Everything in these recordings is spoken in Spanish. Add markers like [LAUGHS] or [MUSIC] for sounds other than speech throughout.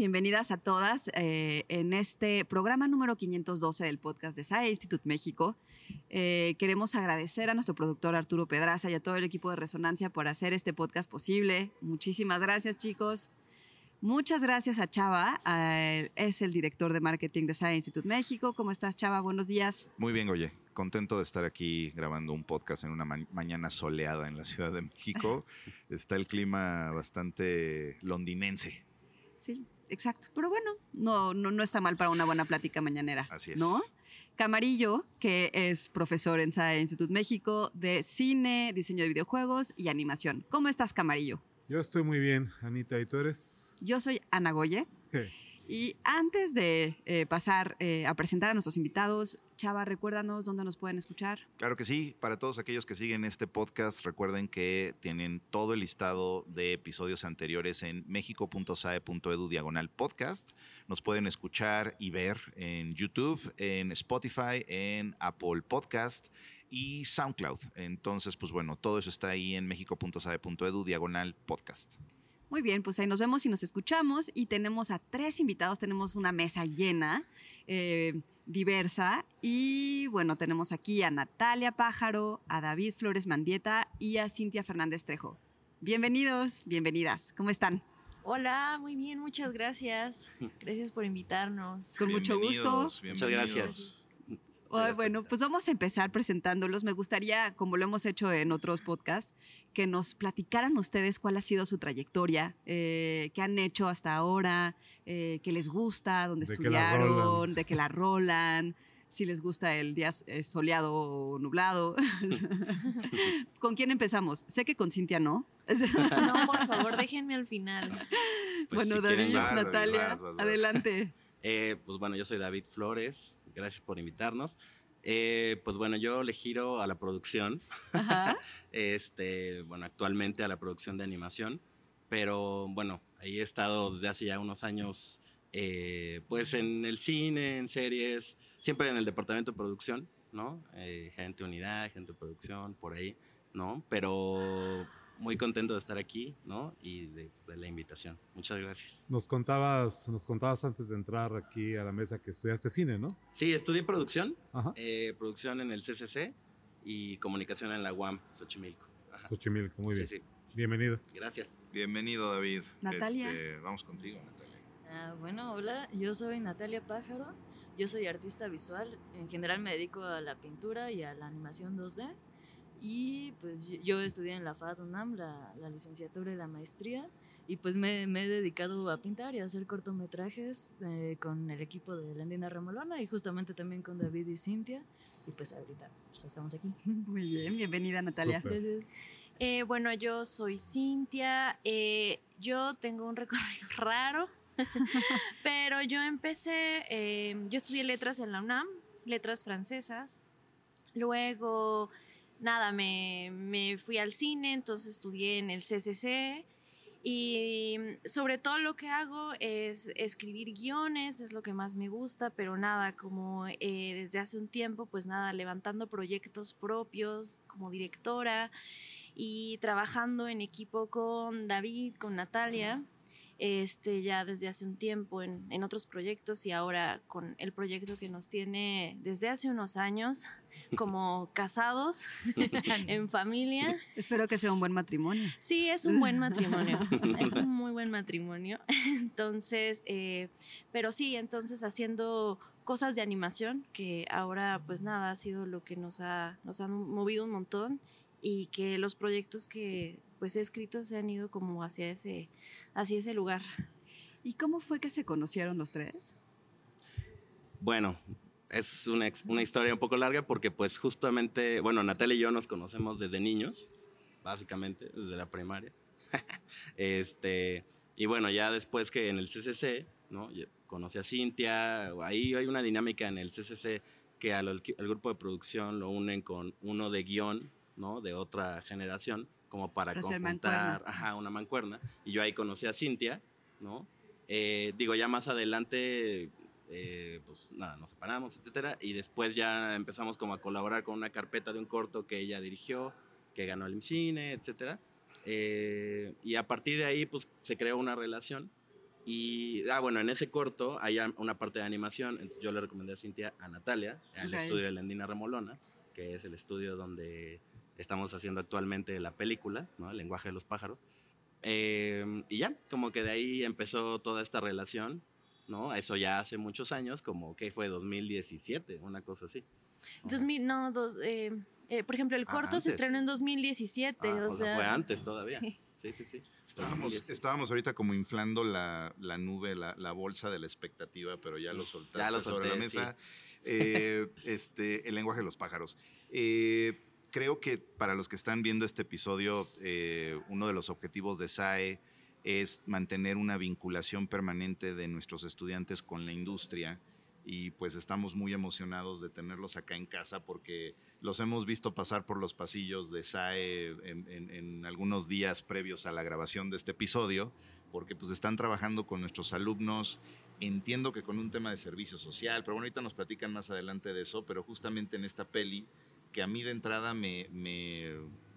bienvenidas a todas eh, en este programa número 512 del podcast de SAE Institute México. Eh, queremos agradecer a nuestro productor Arturo Pedraza y a todo el equipo de Resonancia por hacer este podcast posible. Muchísimas gracias, chicos. Muchas gracias a Chava, es el director de marketing de SAE Institute México. ¿Cómo estás, Chava? Buenos días. Muy bien, oye. Contento de estar aquí grabando un podcast en una mañana soleada en la Ciudad de México. [LAUGHS] Está el clima bastante londinense. Sí, exacto. Pero bueno, no, no, no está mal para una buena plática mañanera. Así es. ¿No? Camarillo, que es profesor en SAE Institute México de cine, diseño de videojuegos y animación. ¿Cómo estás, Camarillo? Yo estoy muy bien, Anita. ¿Y tú eres? Yo soy Ana Goye. Y antes de eh, pasar eh, a presentar a nuestros invitados, Chava, recuérdanos dónde nos pueden escuchar. Claro que sí. Para todos aquellos que siguen este podcast, recuerden que tienen todo el listado de episodios anteriores en mexico.sae.edu diagonal podcast. Nos pueden escuchar y ver en YouTube, en Spotify, en Apple Podcast y SoundCloud. Entonces, pues bueno, todo eso está ahí en mexico.sae.edu diagonal podcast. Muy bien, pues ahí nos vemos y nos escuchamos y tenemos a tres invitados, tenemos una mesa llena, eh, diversa y bueno, tenemos aquí a Natalia Pájaro, a David Flores Mandieta y a Cintia Fernández Trejo. Bienvenidos, bienvenidas, ¿cómo están? Hola, muy bien, muchas gracias. Gracias por invitarnos. Con mucho gusto. Muchas gracias bueno, pues vamos a empezar presentándolos. Me gustaría, como lo hemos hecho en otros podcasts, que nos platicaran ustedes cuál ha sido su trayectoria, eh, qué han hecho hasta ahora, eh, qué les gusta, dónde estudiaron, de qué la rolan, si les gusta el día eh, soleado o nublado. [LAUGHS] ¿Con quién empezamos? Sé que con Cintia no. [LAUGHS] no, por favor, déjenme al final. Pues bueno, David, Natalia, adelante. pues bueno, yo soy David Flores, gracias por invitarnos. Eh, pues bueno, yo le giro a la producción. [LAUGHS] este, bueno, actualmente a la producción de animación. Pero bueno, ahí he estado desde hace ya unos años, eh, pues en el cine, en series, siempre en el departamento de producción, ¿no? Eh, gente unidad, gente de producción, por ahí, ¿no? Pero muy contento de estar aquí, ¿no? Y de, la invitación. Muchas gracias. Nos contabas, nos contabas antes de entrar aquí a la mesa que estudiaste cine, ¿no? Sí, estudié producción, eh, producción en el CCC y comunicación en la UAM, Xochimilco. Xochimilco, muy bien. Sí, sí. Bienvenido. Gracias. Bienvenido, David. Natalia. Este, vamos contigo, Natalia. Ah, bueno, hola, yo soy Natalia Pájaro, yo soy artista visual, en general me dedico a la pintura y a la animación 2D. Y pues yo estudié en la FAD UNAM, la, la licenciatura y la maestría, y pues me, me, he dedicado a pintar y a hacer cortometrajes eh, con el equipo de Landina Ramolona y justamente también con David y Cintia. Y pues ahorita pues estamos aquí. [LAUGHS] Muy bien, bienvenida Natalia. Gracias. Eh, bueno, yo soy Cintia. Eh, yo tengo un [LAUGHS] recorrido raro, [LAUGHS] pero yo empecé, yo estudié letras en la UNAM, letras francesas. Luego nada, me, fui al cine, entonces estudié en el CCC y sobre todo lo que hago es escribir guiones, es lo que más me gusta, pero nada, como eh, desde hace un tiempo, pues nada, levantando proyectos propios como directora y trabajando en equipo con David, con Natalia este, ya desde hace un tiempo en, en, otros proyectos y ahora con el proyecto que nos tiene desde hace unos años [LAUGHS] como casados [LAUGHS] en familia. Espero que sea un buen matrimonio. Sí, es un buen matrimonio, [LAUGHS] es un muy buen matrimonio. Entonces, eh, pero sí, entonces haciendo cosas de animación que ahora pues nada ha sido lo que nos ha, nos ha movido un montón y que los proyectos que pues he escrito se han ido como hacia ese, hacia ese lugar. ¿Y cómo fue que se conocieron los tres? Bueno, es una, una, historia un poco larga porque pues justamente, bueno, Natalia y yo nos conocemos desde niños, básicamente, desde la primaria. [LAUGHS] este, y bueno, ya después que en el CCC, ¿no? Conocí a Cintia, ahí hay una dinámica en el CCC que al, al grupo de producción lo unen con uno de guion, ¿no? De otra generación como para, conjuntar ajá, una mancuerna. Y yo ahí conocí a Cintia, ¿no? Eh, digo, ya más adelante, eh, pues nada, nos separamos, etcétera, y después ya empezamos como a colaborar con una carpeta de un corto que ella dirigió, que ganó el cine, etcétera. Eh, y a partir de ahí, pues se creó una relación, Y, ah, bueno, en ese corto hay una parte de animación. entonces yo le recomendé a Cintia, a Natalia, al Ok. estudio de Lendina Remolona, que es el estudio donde estamos haciendo actualmente la película, ¿no? El lenguaje de los pájaros. Eh, y ya, como que de ahí empezó toda esta relación, ¿no? Eso ya hace muchos años, como que fue 2017, una cosa así. ¿no? 2000, no, dos, eh, eh, por ejemplo, el Ah, corto se antes. estrenó en 2017, Ah, o, sea, fue antes todavía. sí. Sí, sí, sí. Estábamos, 2017. estábamos ahorita como inflando la, la nube, la, la bolsa de la expectativa, pero ya lo soltaste Ya lo sobre la solté, mesa. Eh, este, el lenguaje de los pájaros. Eh, creo que para los que están viendo este episodio, eh, uno de los objetivos de SAE es mantener una vinculación permanente de nuestros estudiantes con la industria y pues estamos muy emocionados de tenerlos acá en casa porque los hemos visto pasar por los pasillos de SAE en, en- en algunos días previos a la grabación de este episodio, porque pues están trabajando con nuestros alumnos. Entiendo que con un tema de servicio social, pero bueno, ahorita nos platican más adelante de eso, pero justamente en esta peli, que a mí de entrada me, me,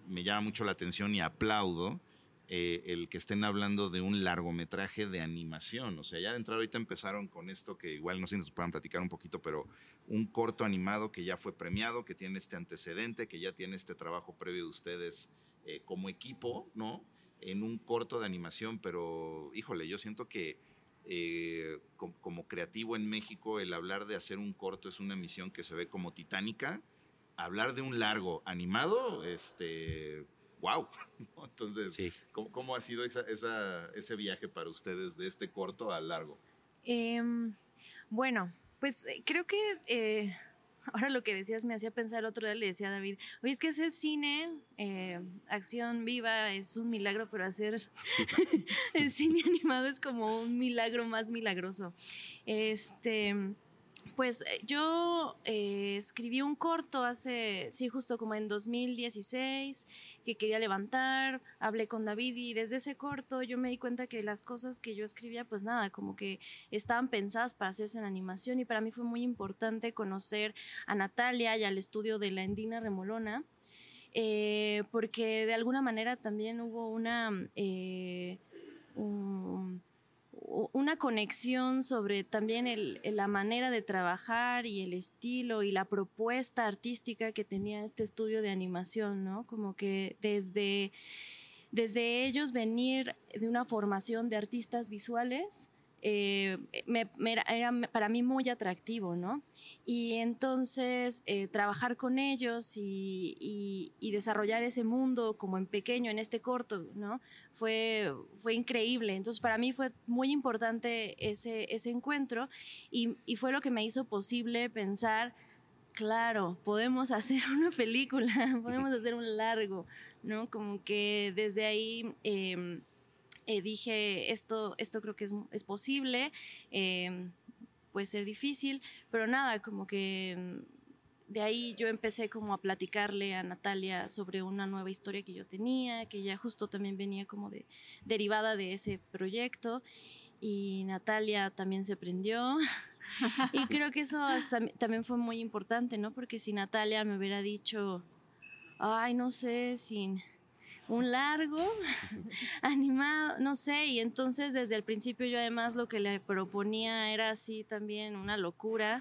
me llama mucho la atención y aplaudo, eh, el que estén hablando de un largometraje de animación. O sea, ya de entrada ahorita empezaron con esto que igual no sé si nos puedan platicar un poquito, pero un corto animado que ya fue premiado, que tiene este antecedente, que ya tiene este trabajo previo de ustedes eh, como equipo, ¿no? En un corto de animación, pero híjole, yo siento que eh, com- como creativo en México, el hablar de hacer un corto es una misión que se ve como titánica. Hablar de un largo animado, este, wow. [LAUGHS] Entonces, Sí. ¿cómo, cómo ha sido esa- esa- ese viaje para ustedes de este corto al largo? Em, bueno, pues eh, creo que eh, [LAUGHS] ahora lo que decías me hacía pensar el otro día, le decía a David, oye, es que hacer cine, eh, acción viva, es un milagro, pero hacer [LAUGHS] el cine animado es como un milagro más milagroso. Este, pues eh, yo eh, escribí un corto hace, sí, justo como en 2016, que quería levantar, hablé con David y desde ese corto yo me di cuenta que las cosas que yo escribía, pues nada, como que estaban pensadas para hacerse en animación y para mí fue muy importante conocer a Natalia y al estudio de la Endina Remolona. eh, porque de alguna manera también hubo una, eh, una conexión sobre también el- la manera de trabajar y el estilo y la propuesta artística que tenía este estudio de animación, ¿no? Como que desde, desde ellos venir de una formación de artistas visuales, eh, me- me era, era para mí muy atractivo, ¿no? Y entonces eh, trabajar con ellos y, y- y desarrollar ese mundo como en pequeño, en este corto, ¿no? Fue, fue increíble. Entonces para mí fue muy importante ese, ese encuentro y, y fue lo que me hizo posible pensar, claro, podemos [LAUGHS] hacer una película, [LAUGHS] podemos hacer un largo, ¿no? Como que desde ahí... em, eh, dije, esto, esto creo que es, es posible, em, puede ser difícil, pero nada, como que mm, de ahí yo empecé como a platicarle a Natalia sobre una nueva historia que yo tenía, que ya justo también venía como de derivada de ese proyecto y Natalia también se prendió [LAUGHS] y creo que eso también fue muy importante, ¿no? Porque si Natalia me hubiera dicho, ay, no sé, sin un largo [LAUGHS] animado, no sé, y entonces desde el principio yo además lo que le proponía era así también una locura,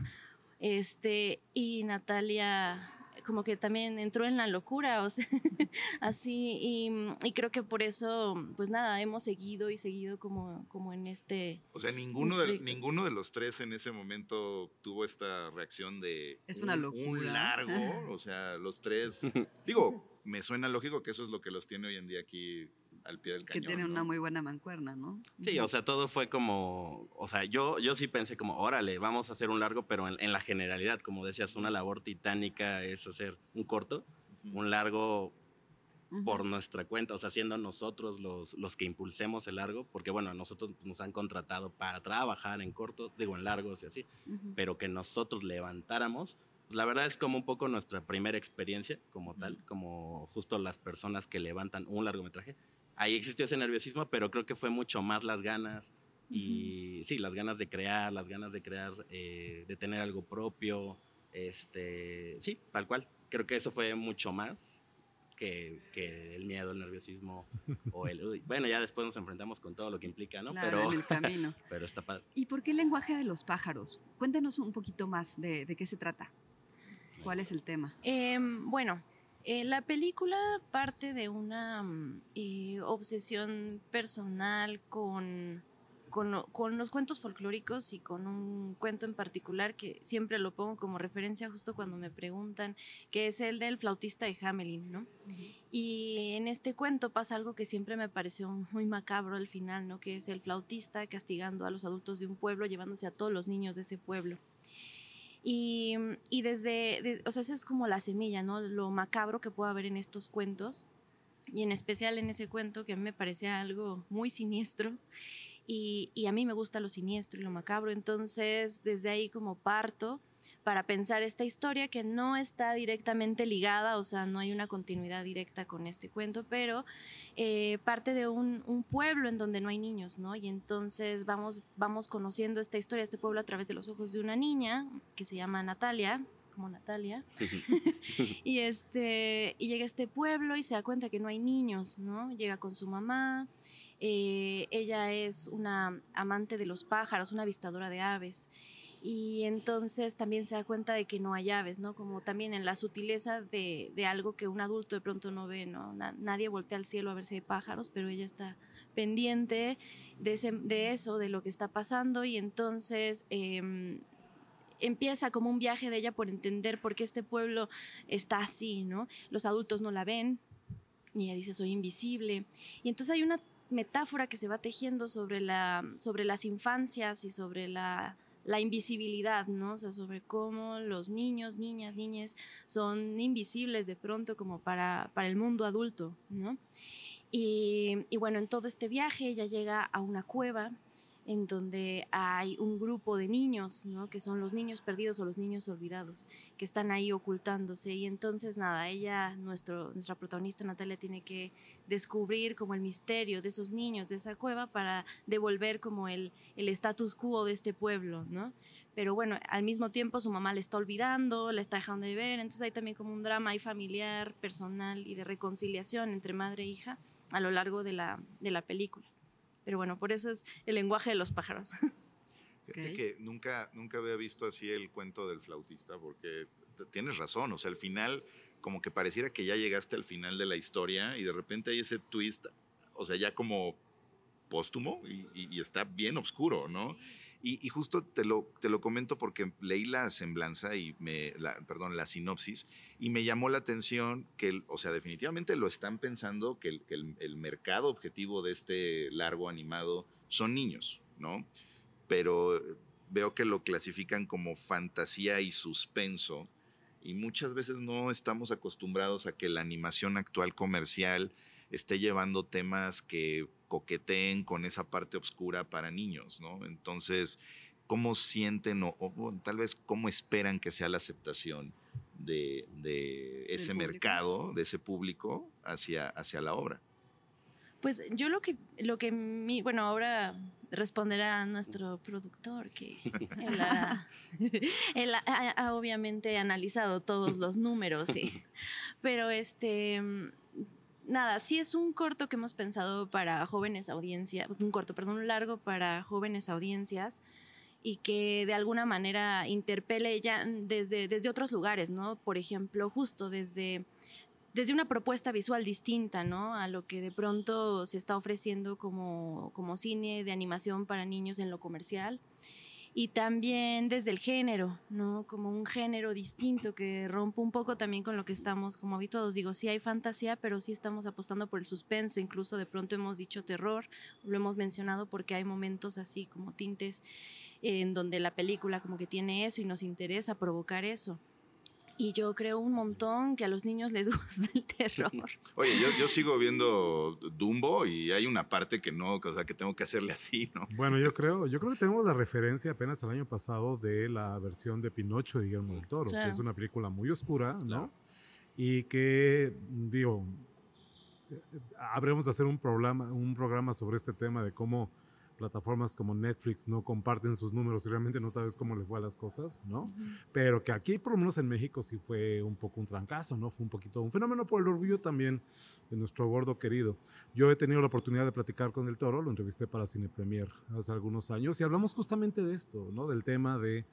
este, y Natalia como que también entró en la locura, o sea, [LAUGHS] así, y, y creo que por eso, pues nada, hemos seguido y seguido como, como en este... O sea, ninguno de, ninguno de los tres en ese momento tuvo esta reacción de Es una un- un locura. largo. O sea, los tres. [LAUGHS] digo, me suena lógico que eso es lo que los tiene hoy en día aquí al pie del Que cañón. tiene ¿no? una muy buena mancuerna, ¿no? Sí, o sea, todo fue como, o sea, yo, yo sí pensé como, órale, vamos a hacer un largo, pero en, en la generalidad, como decías, una labor titánica es hacer un corto, Ujú. un largo por nuestra cuenta, o sea, siendo nosotros los, los que impulsemos el largo, porque bueno, a nosotros nos han contratado para trabajar en cortos, digo, en largos y así, Ujú. pero que nosotros levantáramos, la verdad es como un poco nuestra primera experiencia como tal, como justo las personas que levantan un largometraje. Ahí existió ese nerviosismo, pero creo que fue mucho más las ganas y sí, las ganas de crear, las ganas de crear, eh, de tener algo propio, este, sí, tal cual. Creo que eso fue mucho más que, que el miedo, el nerviosismo [LAUGHS] o el... uy, bueno, ya después nos enfrentamos con todo lo que implica, ¿no? Claro, pero, en el camino. [LAUGHS] pero está padre. ¿Y por qué el lenguaje de los pájaros? Cuéntenos un poquito más de, de qué se trata. ¿Cuál es el tema? Em, bueno, eh, la película parte de una mm, eh, obsesión personal con, con, lo- con los cuentos folclóricos y con un cuento en particular que siempre lo pongo como referencia justo cuando me preguntan, que es el del flautista de Hamelin, ¿no? Y en este cuento pasa algo que siempre me pareció muy macabro al final, ¿no? Que es el flautista castigando a los adultos de un pueblo, llevándose a todos los niños de ese pueblo. Y, y desde, de- o sea, esa es como la semilla, ¿no? Lo macabro que puede haber en estos cuentos. Y en especial en ese cuento que a mí me parecía algo muy siniestro. Y, y a mí me gusta lo siniestro y lo macabro. Entonces, desde ahí como parto para pensar esta historia que no está directamente ligada, o sea, no hay una continuidad directa con este cuento, pero eh, parte de un, un pueblo en donde no hay niños, ¿no? Y entonces vamos, vamos conociendo esta historia, este pueblo a través de los ojos de una niña que se llama Natalia, como Natalia, [LAUGHS] y, este, y llega a este pueblo y se da cuenta que no hay niños, ¿no? Llega con su mamá, eh, ella es una amante de los pájaros, una avistadora de aves. Y entonces también se da cuenta de que no hay aves, ¿no? Como también en la sutileza de, de algo que un adulto de pronto no ve, ¿no? Na- nadie voltea al cielo a ver si pájaros, pero ella está pendiente de, ese- de eso, de lo que está pasando. Y entonces em, empieza como un viaje de ella por entender por qué este pueblo está así, ¿no? Los adultos no la ven y ella dice, soy invisible. Y entonces hay una metáfora que se va tejiendo sobre, la, sobre las infancias y sobre la, la invisibilidad, ¿no? O sea, sobre cómo los niños, niñas, niñas son invisibles de pronto como para, para el mundo adulto, ¿no? Y, y bueno, en todo este viaje ella llega a una cueva en donde hay un grupo de niños, ¿no? que son los niños perdidos o los niños olvidados, que están ahí ocultándose. Y entonces, nada, ella, nuestro, nuestra protagonista Natalia, tiene que descubrir como el misterio de esos niños, de esa cueva, para devolver como el, el status quo de este pueblo, ¿no? Pero bueno, al mismo tiempo su mamá le está olvidando, la está dejando de ver, entonces hay también como un drama ahí familiar, personal y de reconciliación entre madre e hija a lo largo de la, de la película. Pero bueno, por eso es el lenguaje de los pájaros. [LAUGHS] Fíjate Ok. que nunca, nunca había visto así el cuento del flautista, porque tienes razón, o sea, al final, como que pareciera que ya llegaste al final de la historia y de repente hay ese twist, o sea, ya como póstumo y, y- y está bien oscuro, ¿no? Y, justo te lo, te lo comento porque leí la semblanza y me, perdón, la sinopsis y me llamó la atención que, o sea, definitivamente lo están pensando que, que el- el mercado objetivo de este largo animado son niños, ¿no? Pero veo que lo clasifican como fantasía y suspenso y muchas veces no estamos acostumbrados a que la animación actual comercial esté llevando temas que coqueteen con esa parte oscura para niños, ¿no? Entonces, ¿cómo sienten o, o tal vez cómo esperan que sea la aceptación de, de ese mercado, de ese público hacia, hacia la obra? Pues yo lo que, lo que mi, bueno, ahora responderá nuestro productor, que él, ha, [LAUGHS] él ha- ha- ha obviamente analizado todos los números, sí. [LAUGHS] Pero este, nada, sí es un corto que hemos pensado para jóvenes audiencias, un corto, perdón, un largo para jóvenes audiencias y que de alguna manera interpele ya desde, desde otros lugares, ¿no? Por ejemplo, justo desde desde una propuesta visual distinta, ¿no? A lo que de pronto se está ofreciendo como, como cine de animación para niños en lo comercial. Y también desde el género, ¿no? Como un género distinto que rompe un poco también con lo que estamos como habituados. Digo, sí hay fantasía, pero sí estamos apostando por el suspenso. Incluso de pronto hemos dicho terror, lo hemos mencionado porque hay momentos así como tintes en donde la película como que tiene eso y nos interesa provocar eso. Y yo creo un montón que a los niños les [LAUGHS] gusta el terror. Oye, yo, yo sigo viendo Dumbo y hay una parte que no, o sea, que tengo que hacerle así, ¿no? Bueno, yo [LAUGHS] creo, yo creo que tenemos la referencia apenas el año pasado de la versión de Pinocho de Guillermo del Toro, Claro. que es una película muy oscura, ¿no? Claro. Y que, digo, eh, habremos de hacer un programa, un programa sobre este tema de cómo plataformas como Netflix no comparten sus números y realmente no sabes cómo le fue a las cosas, ¿no? Pero que aquí, por lo menos en México, sí fue un poco un trancazo, ¿no? Fue un poquito un fenómeno por el orgullo también de nuestro gordo querido. Yo he tenido la oportunidad de platicar con el Toro, lo entrevisté para Cine Premier hace algunos años y hablamos justamente de esto, ¿no? Del tema de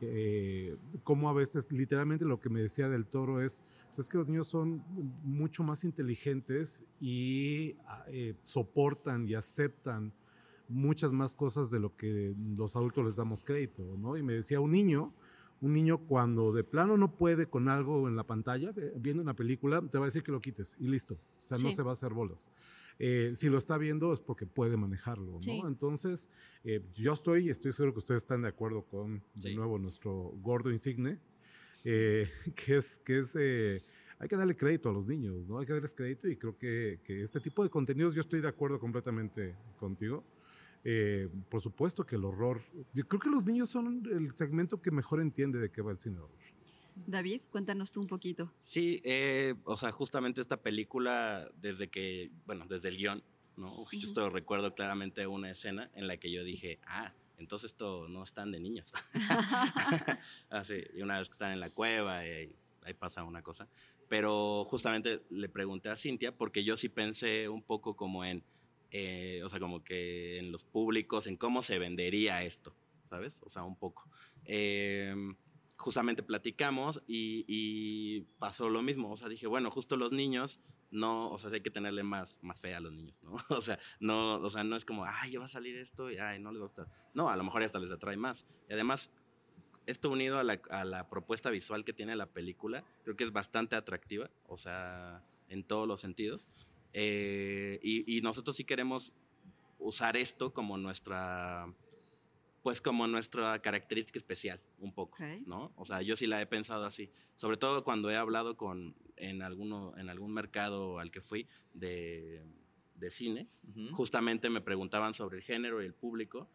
eh, cómo a veces literalmente lo que me decía del toro es, pues es que los niños son mucho más inteligentes y ah, eh, soportan y aceptan muchas más cosas de lo que los adultos les damos crédito, ¿no? Y me decía un niño, un niño cuando de plano no puede con algo en la pantalla, eh, viendo una película, te va a decir que lo quites y listo. O sea, no se va a hacer bolas. Eh, si lo está viendo es porque puede manejarlo, ¿no? Sí. Entonces, eh, yo estoy, estoy seguro que ustedes están de acuerdo con, de Sí. nuevo, nuestro gordo insigne, eh, [LAUGHS] que es, que es eh, hay que darle crédito a los niños, ¿no? Hay que darles crédito y creo que, que este tipo de contenidos, yo estoy de acuerdo completamente contigo. Eh, por supuesto que el horror, yo creo que los niños son el segmento que mejor entiende de qué va el cine de horror. David, cuéntanos tú un poquito. Sí, eh, o sea, justamente esta película, desde que, bueno, desde el guion, ¿no? Justo recuerdo claramente una escena en la que yo dije, ah, entonces esto no están de niños. [LAUGHS] [LAUGHS] Así, y una vez que están en la cueva, y ahí, ahí pasa una cosa. Pero justamente le pregunté a Cintia, porque yo sí pensé un poco como en, eh, o sea, como que en los públicos, en cómo se vendería esto, ¿sabes? O sea, un poco. Em, justamente platicamos y, y pasó lo mismo. O sea, dije, bueno, justo los niños, no, o sea, hay que tenerle más, más fe a los niños, ¿no? [LAUGHS] O sea, no, o sea, no es como, ay, ya va a salir esto y ay, no les va a gustar. No, a lo mejor hasta les atrae más. Y además, esto unido a la, a la propuesta visual que tiene la película, creo que es bastante atractiva, o sea, en todos los sentidos. Eh, y, y nosotros sí queremos usar esto como nuestra pues como nuestra característica especial, un poco. ¿no? O sea, yo sí la he pensado así, sobre todo cuando he hablado con, en, alguno, en algún mercado al que fui de, de cine, justamente me preguntaban sobre el género y el público,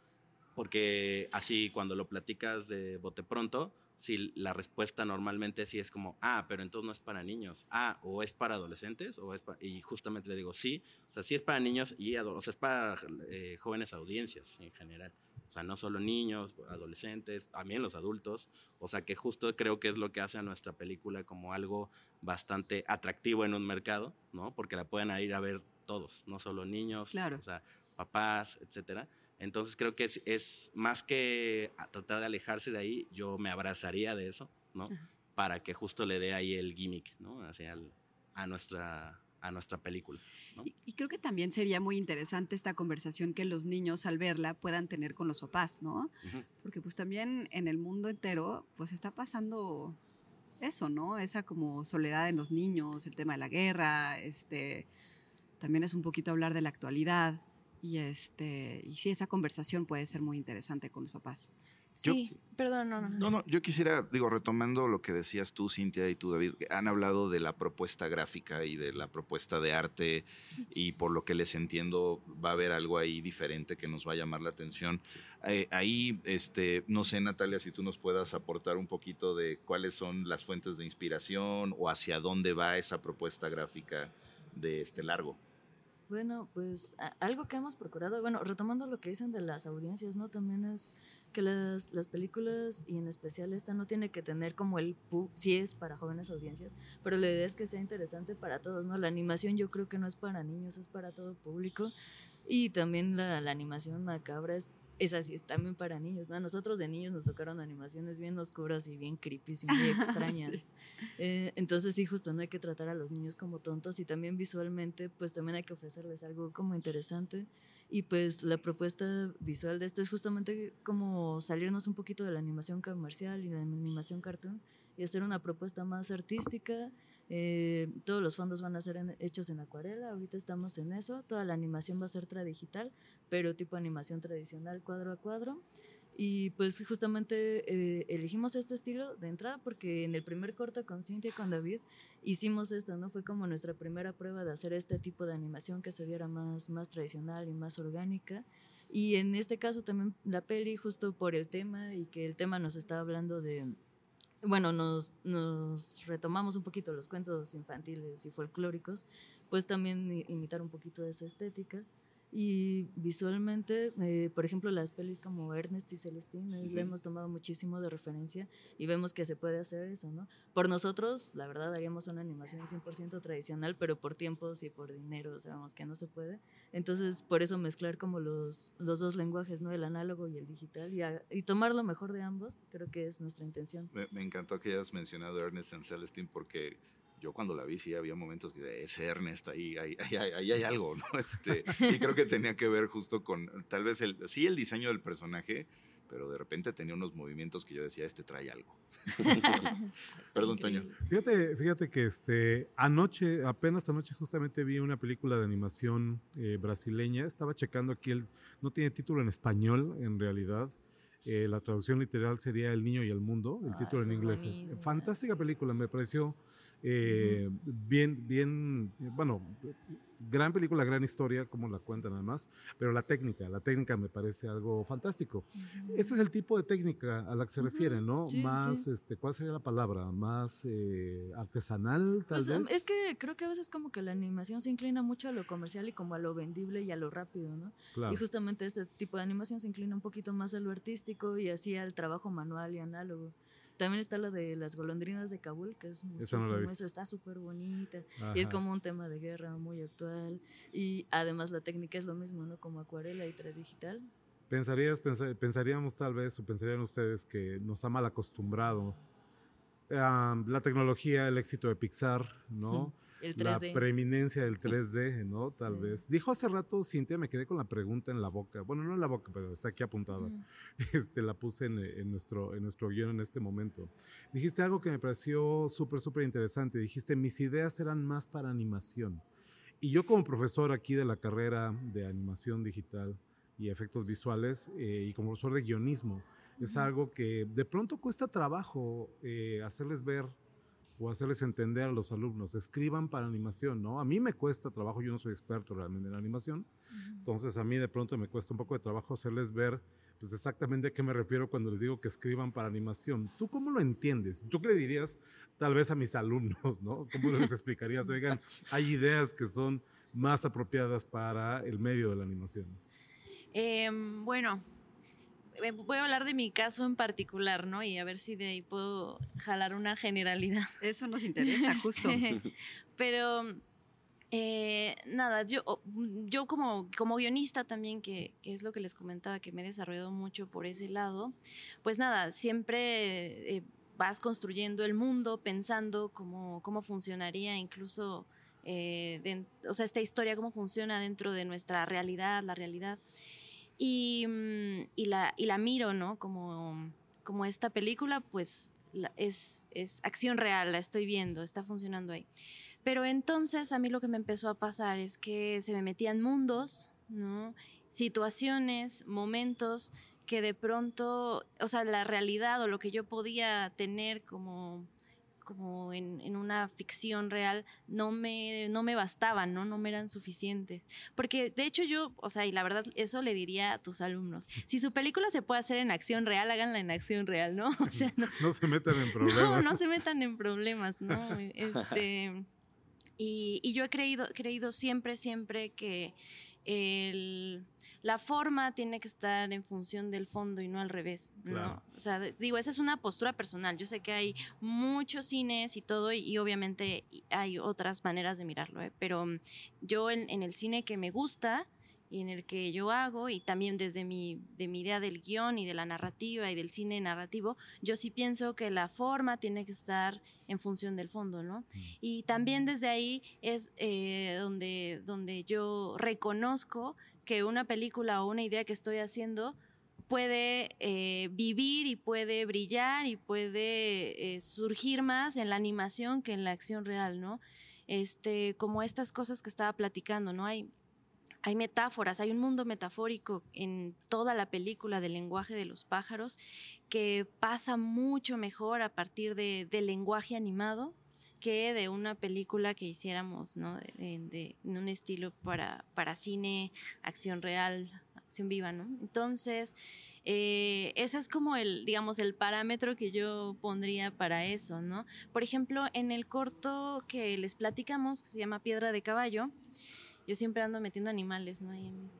porque así cuando lo platicas de bote pronto, si la respuesta normalmente sí es como, ah, pero entonces no es para niños, ah, o es para adolescentes, o es para... Y justamente le digo, sí, o sea, sí es para niños y o sea, es para eh, jóvenes audiencias en general. O sea, no solo niños, adolescentes, también los adultos. O sea, que justo creo que es lo que hace a nuestra película como algo bastante atractivo en un mercado, ¿no? Porque la pueden ir a ver todos, no solo niños, Claro. o sea, papás, etcétera. Entonces creo que es, es más que a tratar de alejarse de ahí, yo me abrazaría de eso, ¿no? Ajá. Para que justo le dé ahí el gimmick, ¿no? Hacia el- a, nuestra, a nuestra película. ¿no? Y, y creo que también sería muy interesante esta conversación que los niños al verla puedan tener con los papás, ¿no? Ujú. Porque pues también en el mundo entero pues está pasando eso, ¿no? Esa como soledad en los niños, el tema de la guerra, este, también es un poquito hablar de la actualidad y este, y sí, esa conversación puede ser muy interesante con los papás. Yo- Sí, perdón, no, no. No, no, yo quisiera, digo, retomando lo que decías tú, Cintia, y tú, David, que han hablado de la propuesta gráfica y de la propuesta de arte, y por lo que les entiendo, va a haber algo ahí diferente que nos va a llamar la atención. Eh, ahí, este, no sé, Natalia, si tú nos puedas aportar un poquito de cuáles son las fuentes de inspiración o hacia dónde va esa propuesta gráfica de este largo. Bueno, pues algo que hemos procurado, bueno, retomando lo que dicen de las audiencias, ¿no? También es que las, las películas, y en especial esta, no tiene que tener como el pu, sí es para jóvenes audiencias, pero la idea es que sea interesante para todos, ¿no? La animación yo creo que no es para niños, es para todo público. Y también la, la animación macabra es, es así, es también para niños, ¿no? A nosotros de niños nos tocaron animaciones bien oscuras y bien creepy y muy [LAUGHS] extrañas. Sí. Eh, entonces sí, justo no hay que tratar a los niños como tontos y también visualmente, pues también hay que ofrecerles algo como interesante. Y pues la propuesta visual de esto es justamente como salirnos un poquito de la animación comercial y la animación cartoon y hacer una propuesta más artística. Eh, todos los fondos van a ser en- hechos en acuarela, ahorita estamos en eso. Toda la animación va a ser tradigital, pero tipo animación tradicional, cuadro a cuadro. Y pues justamente eh, elegimos este estilo de entrada porque en el primer corto con Cintia y con David hicimos esto, ¿no? Fue como nuestra primera prueba de hacer este tipo de animación que se viera más, más tradicional y más orgánica. Y en este caso también la peli, justo por el tema y que el tema nos está hablando de, bueno, nos, retomamos un poquito los cuentos infantiles y folclóricos, pues también imitar un poquito esa estética. Y visualmente, eh, por ejemplo, las pelis como Ernest y Celestine, le hemos tomado muchísimo de referencia y vemos que se puede hacer eso, ¿no? Por nosotros, la verdad, haríamos una animación 100% tradicional, pero por tiempos y por dinero sabemos que no se puede. Entonces, por eso mezclar como los, los dos lenguajes, ¿no? El análogo y el digital y, y tomar lo mejor de ambos, creo que es nuestra intención. Me, me encantó que hayas mencionado Ernest y Celestine porque yo cuando la vi sí había momentos que es Ernest, ahí, ahí, ahí, hay algo, ¿no? [LAUGHS] Este, y creo que tenía que ver justo con, tal vez, el, sí el diseño del personaje, pero de repente tenía unos movimientos que yo decía, este trae algo. [LAUGHS] [LAUGHS] Perdón, Toño. Fíjate, fíjate que este, anoche, apenas anoche justamente vi una película de animación eh, brasileña, estaba checando aquí, el, no tiene título en español en realidad, eh, la traducción literal sería El Niño y el Mundo, el ah, título en inglés. Es, fantástica película, me pareció eh, bien, bien, bueno, gran película, gran historia, como la cuentan además, pero la técnica, la técnica me parece algo fantástico. Ese es el tipo de técnica a la que se refiere, ¿no? más, este, ¿cuál sería la palabra? Más eh, artesanal, tal pues, vez. Es que creo que a veces como que la animación se inclina mucho a lo comercial y como a lo vendible y a lo rápido, ¿no? Y justamente este tipo de animación se inclina un poquito más a lo artístico y así al trabajo manual y análogo. También está la de las golondrinas de Kabul, que es muchísimo, eso está súper bonita. Y es como un tema de guerra muy actual. Y además la técnica es lo mismo, ¿no? Como acuarela y digital. Pensarías, pensaríamos tal vez, o pensarían ustedes que nos ha mal acostumbrado la tecnología, el éxito de Pixar, ¿no? La preeminencia del 3D, ¿no? Tal vez. Dijo hace rato Cintia, me quedé con la pregunta en la boca. Bueno, no en la boca, pero está aquí apuntada. [LAUGHS] Este, la puse en, nuestro, en nuestro guion en este momento. Dijiste algo que me pareció súper, súper interesante. Dijiste, mis ideas eran más para animación. Y yo como profesor aquí de la carrera de animación digital y efectos visuales eh, y como profesor de guionismo, es algo que de pronto cuesta trabajo eh, hacerles ver o hacerles entender a los alumnos, escriban para animación, ¿no? A mí me cuesta trabajo, yo no soy experto realmente en animación, entonces a mí de pronto me cuesta un poco de trabajo hacerles ver pues exactamente a qué me refiero cuando les digo que escriban para animación. ¿Tú cómo lo entiendes? ¿Tú qué le dirías tal vez a mis alumnos, ¿no? ¿Cómo les explicarías? Oigan, hay ideas que son más apropiadas para el medio de la animación. Em, bueno, voy a hablar de mi caso en particular, ¿no? Y a ver si de ahí puedo jalar una generalidad. [LAUGHS] Eso nos interesa, [LAUGHS] justo. pero eh, nada, yo, yo como, como guionista también, que, que, es lo que les comentaba, que me he desarrollado mucho por ese lado, pues nada, siempre eh, vas construyendo el mundo pensando cómo, cómo funcionaría incluso... Eh, o sea, esta historia, cómo funciona dentro de nuestra realidad, la realidad. Mm, y, la, y la miro, ¿no? Como, como esta película, pues es, es acción real, la estoy viendo, está funcionando ahí. Pero entonces a mí lo que me empezó a pasar es que se me metían mundos, ¿no? Situaciones, momentos que de pronto, o sea, la realidad o lo que yo podía tener como como en, una ficción real no me, no me bastaban, ¿no? No me eran suficientes. Porque de hecho yo, o sea, y la verdad, eso le diría a tus alumnos. Si su película se puede hacer en acción real, háganla en acción real, ¿no? [LAUGHS] O sea, [LAUGHS] no, se metan en problemas. No, no se metan en problemas, ¿no? Este, y, y yo he creído, creído siempre, siempre que el la forma tiene que estar en función del fondo y no al revés. ¿no? O sea, digo, esa es una postura personal. Yo sé que hay muchos cines y todo, y, obviamente hay otras maneras de mirarlo, ¿eh? pero mm, yo en, el cine que me gusta y en el que yo hago, y también desde mi, de mi idea del guion y de la narrativa y del cine narrativo, yo sí pienso que la forma tiene que estar en función del fondo, ¿no? Mm. Y también desde ahí es eh, donde, donde yo reconozco que una película o una idea que estoy haciendo puede eh, vivir y puede brillar y puede eh, surgir más en la animación que en la acción real, ¿no? Este, como estas cosas que estaba platicando, ¿no? Hay, hay metáforas, hay un mundo metafórico en toda la película del lenguaje de los pájaros que pasa mucho mejor a partir de, del lenguaje animado de una película que hiciéramos, ¿no? De, en un estilo para, para cine, acción real, acción viva, ¿no? Entonces, eh, ese es como el, digamos, el parámetro que yo pondría para eso, ¿no? Por ejemplo, en el corto que les platicamos, que se llama Piedra de Caballo, yo siempre ando metiendo animales, ¿no? Ahí en mis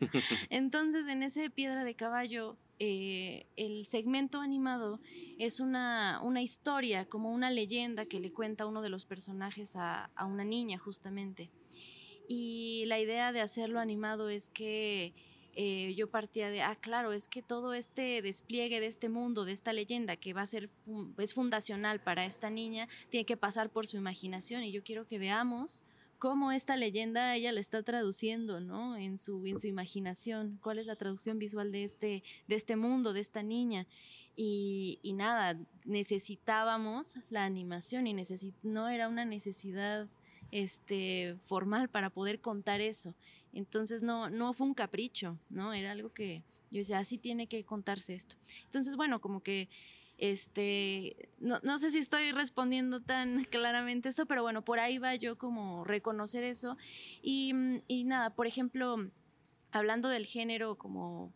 [LAUGHS] Entonces, en ese Piedra de Caballo, eh, el segmento animado es una, una, historia, como una leyenda que le cuenta uno de los personajes a, a una niña, justamente. Y la idea de hacerlo animado es que eh, yo partía de, ah, claro, es que todo este despliegue de este mundo, de esta leyenda que va a ser, es fundacional para esta niña, tiene que pasar por su imaginación y yo quiero que veamos cómo esta leyenda ella la está traduciendo, ¿no? En su, en su imaginación, cuál es la traducción visual de este, de este mundo, de esta niña. Y, y nada, necesitábamos la animación y no era una necesidad este, formal para poder contar eso. Entonces no, no fue un capricho, ¿no? Era algo que yo decía, así tiene que contarse esto. Entonces, bueno, como que este, no, no, sé si estoy respondiendo tan [LAUGHS] claramente esto, pero bueno, por ahí va yo como reconocer eso. Y, y nada, por ejemplo, hablando del género como,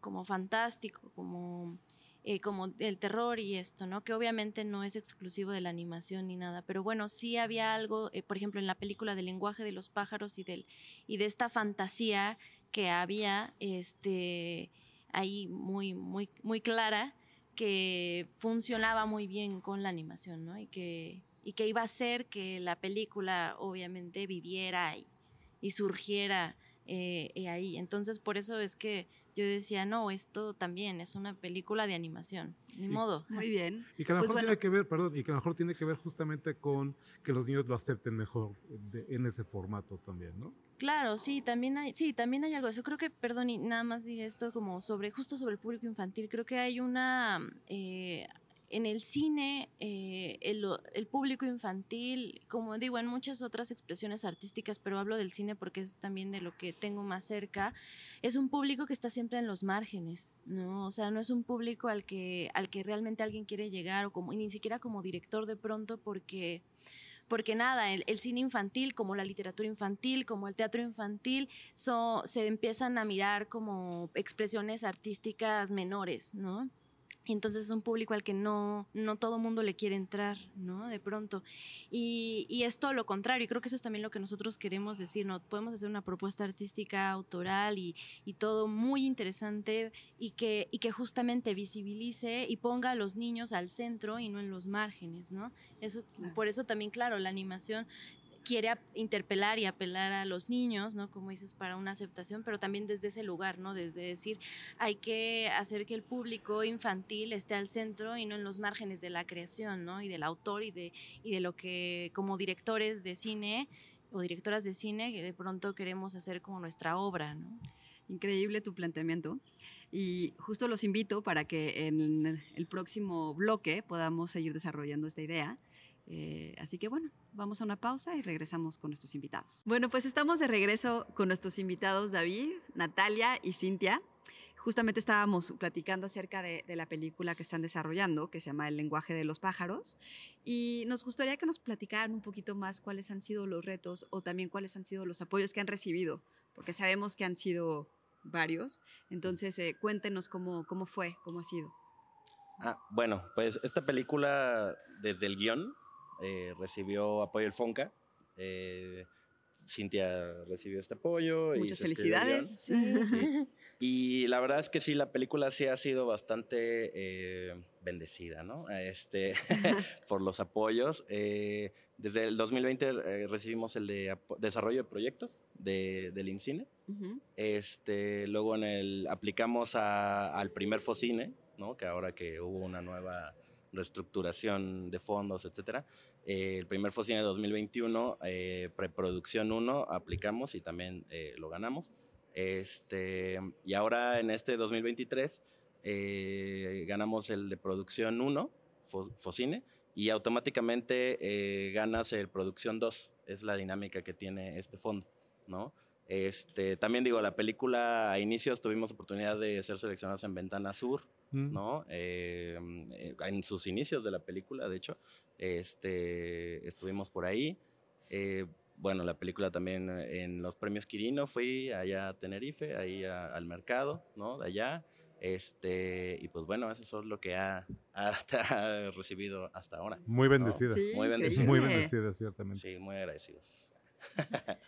como fantástico, como eh, como el terror y esto, ¿no? Que obviamente no es exclusivo de la animación ni nada, pero bueno, sí había algo, eh, por ejemplo, en la película del lenguaje de los pájaros y, del, y de esta fantasía que había este, ahí muy, muy, muy clara que funcionaba muy bien con la animación, ¿no? Y que, y que iba a hacer que la película obviamente viviera y, y surgiera eh, ahí. Entonces, por eso es que yo decía, no, esto también es una película de animación, ni modo. Muy bien. Y que a lo pues mejor tiene que ver, perdón, y que a lo mejor tiene que ver justamente con que los niños lo acepten mejor en ese formato también, ¿no? Claro, sí, también hay, sí, también hay algo. Yo creo que, perdón, y nada más diré esto como sobre, justo sobre el público infantil, creo que hay una, eh, en el cine, eh, el, el, público infantil, como digo, en muchas otras expresiones artísticas, pero hablo del cine porque es también de lo que tengo más cerca, es un público que está siempre en los márgenes, ¿no? O sea, no es un público al que, al que realmente alguien quiere llegar, o como, ni siquiera como director de pronto, porque porque nada, el, cine infantil, como la literatura infantil, como el teatro infantil, se empiezan a mirar como expresiones artísticas menores, ¿no? Entonces es un público al que no, no todo mundo le quiere entrar, ¿no? De pronto. Y, y, es todo lo contrario. Y creo que eso es también lo que nosotros queremos decir, ¿no? Podemos hacer una propuesta artística, autoral y, y todo muy interesante y que, y que justamente visibilice y ponga a los niños al centro y no en los márgenes, ¿no? Eso, Por eso también, claro, la animación quiere interpelar y apelar a los niños, ¿no? Como dices, para una aceptación, pero también desde ese lugar, ¿no? Desde decir, hay que hacer que el público infantil esté al centro y no en los márgenes de la creación, ¿no? Y del autor y de, y de lo que como directores de cine o directoras de cine de pronto queremos hacer como nuestra obra, ¿no? Increíble tu planteamiento. Y justo los invito para que en el próximo bloque podamos seguir desarrollando esta idea. Eh, así que bueno, vamos a una pausa y regresamos con nuestros invitados. Bueno, pues estamos de regreso con nuestros invitados David, Natalia y Cintia. Justamente estábamos platicando acerca de, la película que están desarrollando, que se llama El lenguaje de los pájaros, y nos gustaría que nos platicaran un poquito más cuáles han sido los retos o también cuáles han sido los apoyos que han recibido, porque sabemos que han sido varios. Entonces, eh, cuéntenos cómo, cómo fue, cómo ha sido. Ah, bueno, pues esta película, desde el guion, eh, recibió apoyo el FONCA. Eh, Cintia recibió este apoyo. Muchas felicidades. [LAUGHS] Y la verdad es que sí, la película sí ha sido bastante eh, bendecida, ¿no? Este, [LAUGHS] por los apoyos. desde el 2020 recibimos el de desarrollo de proyectos de, del INCINE. este, luego en el, aplicamos al primer FOCINE, ¿no? Que ahora que hubo una nueva reestructuración de fondos, etcétera. Eh, el primer FOCINE de 2021, eh, preproducción 1, aplicamos y también eh, lo ganamos. Este, y ahora en este 2023 ganamos el de producción 1, FOCINE, y automáticamente ganas el producción 2. Es la dinámica que tiene este fondo, ¿no? Este, también digo, la película a inicios tuvimos oportunidad de ser seleccionados en Ventana Sur, mm. ¿no? en sus inicios de la película, de hecho. Este, estuvimos por ahí. Eh, bueno, la película también eh, en los premios Quirino fui allá a Tenerife, ahí al mercado, ¿no? De allá. Este, y pues bueno, eso es lo que ha, [LAUGHS] recibido hasta ahora. Muy bendecida. muy bendecida. Muy bendecida, ciertamente. Sí, muy agradecidos.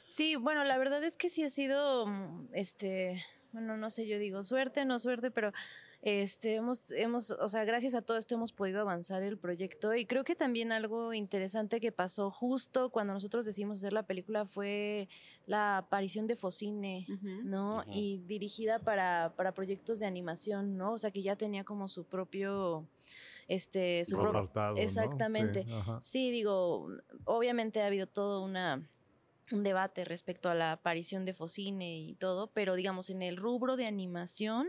Sí, bueno, la verdad es que sí ha sido, mm, este, bueno, no sé, yo digo suerte, no suerte, pero este, hemos, hemos, o sea, gracias a todo esto hemos podido avanzar el proyecto y creo que también algo interesante que pasó justo cuando nosotros decidimos hacer la película fue la aparición de Focine, ¿no? Y dirigida para, para proyectos de animación, ¿no? O sea, que ya tenía como su propio, este, su propio... Apartado, ¿no? Exactamente. Sí, digo, obviamente ha habido todo una un debate respecto a la aparición de Focine y todo, pero digamos en el rubro de animación,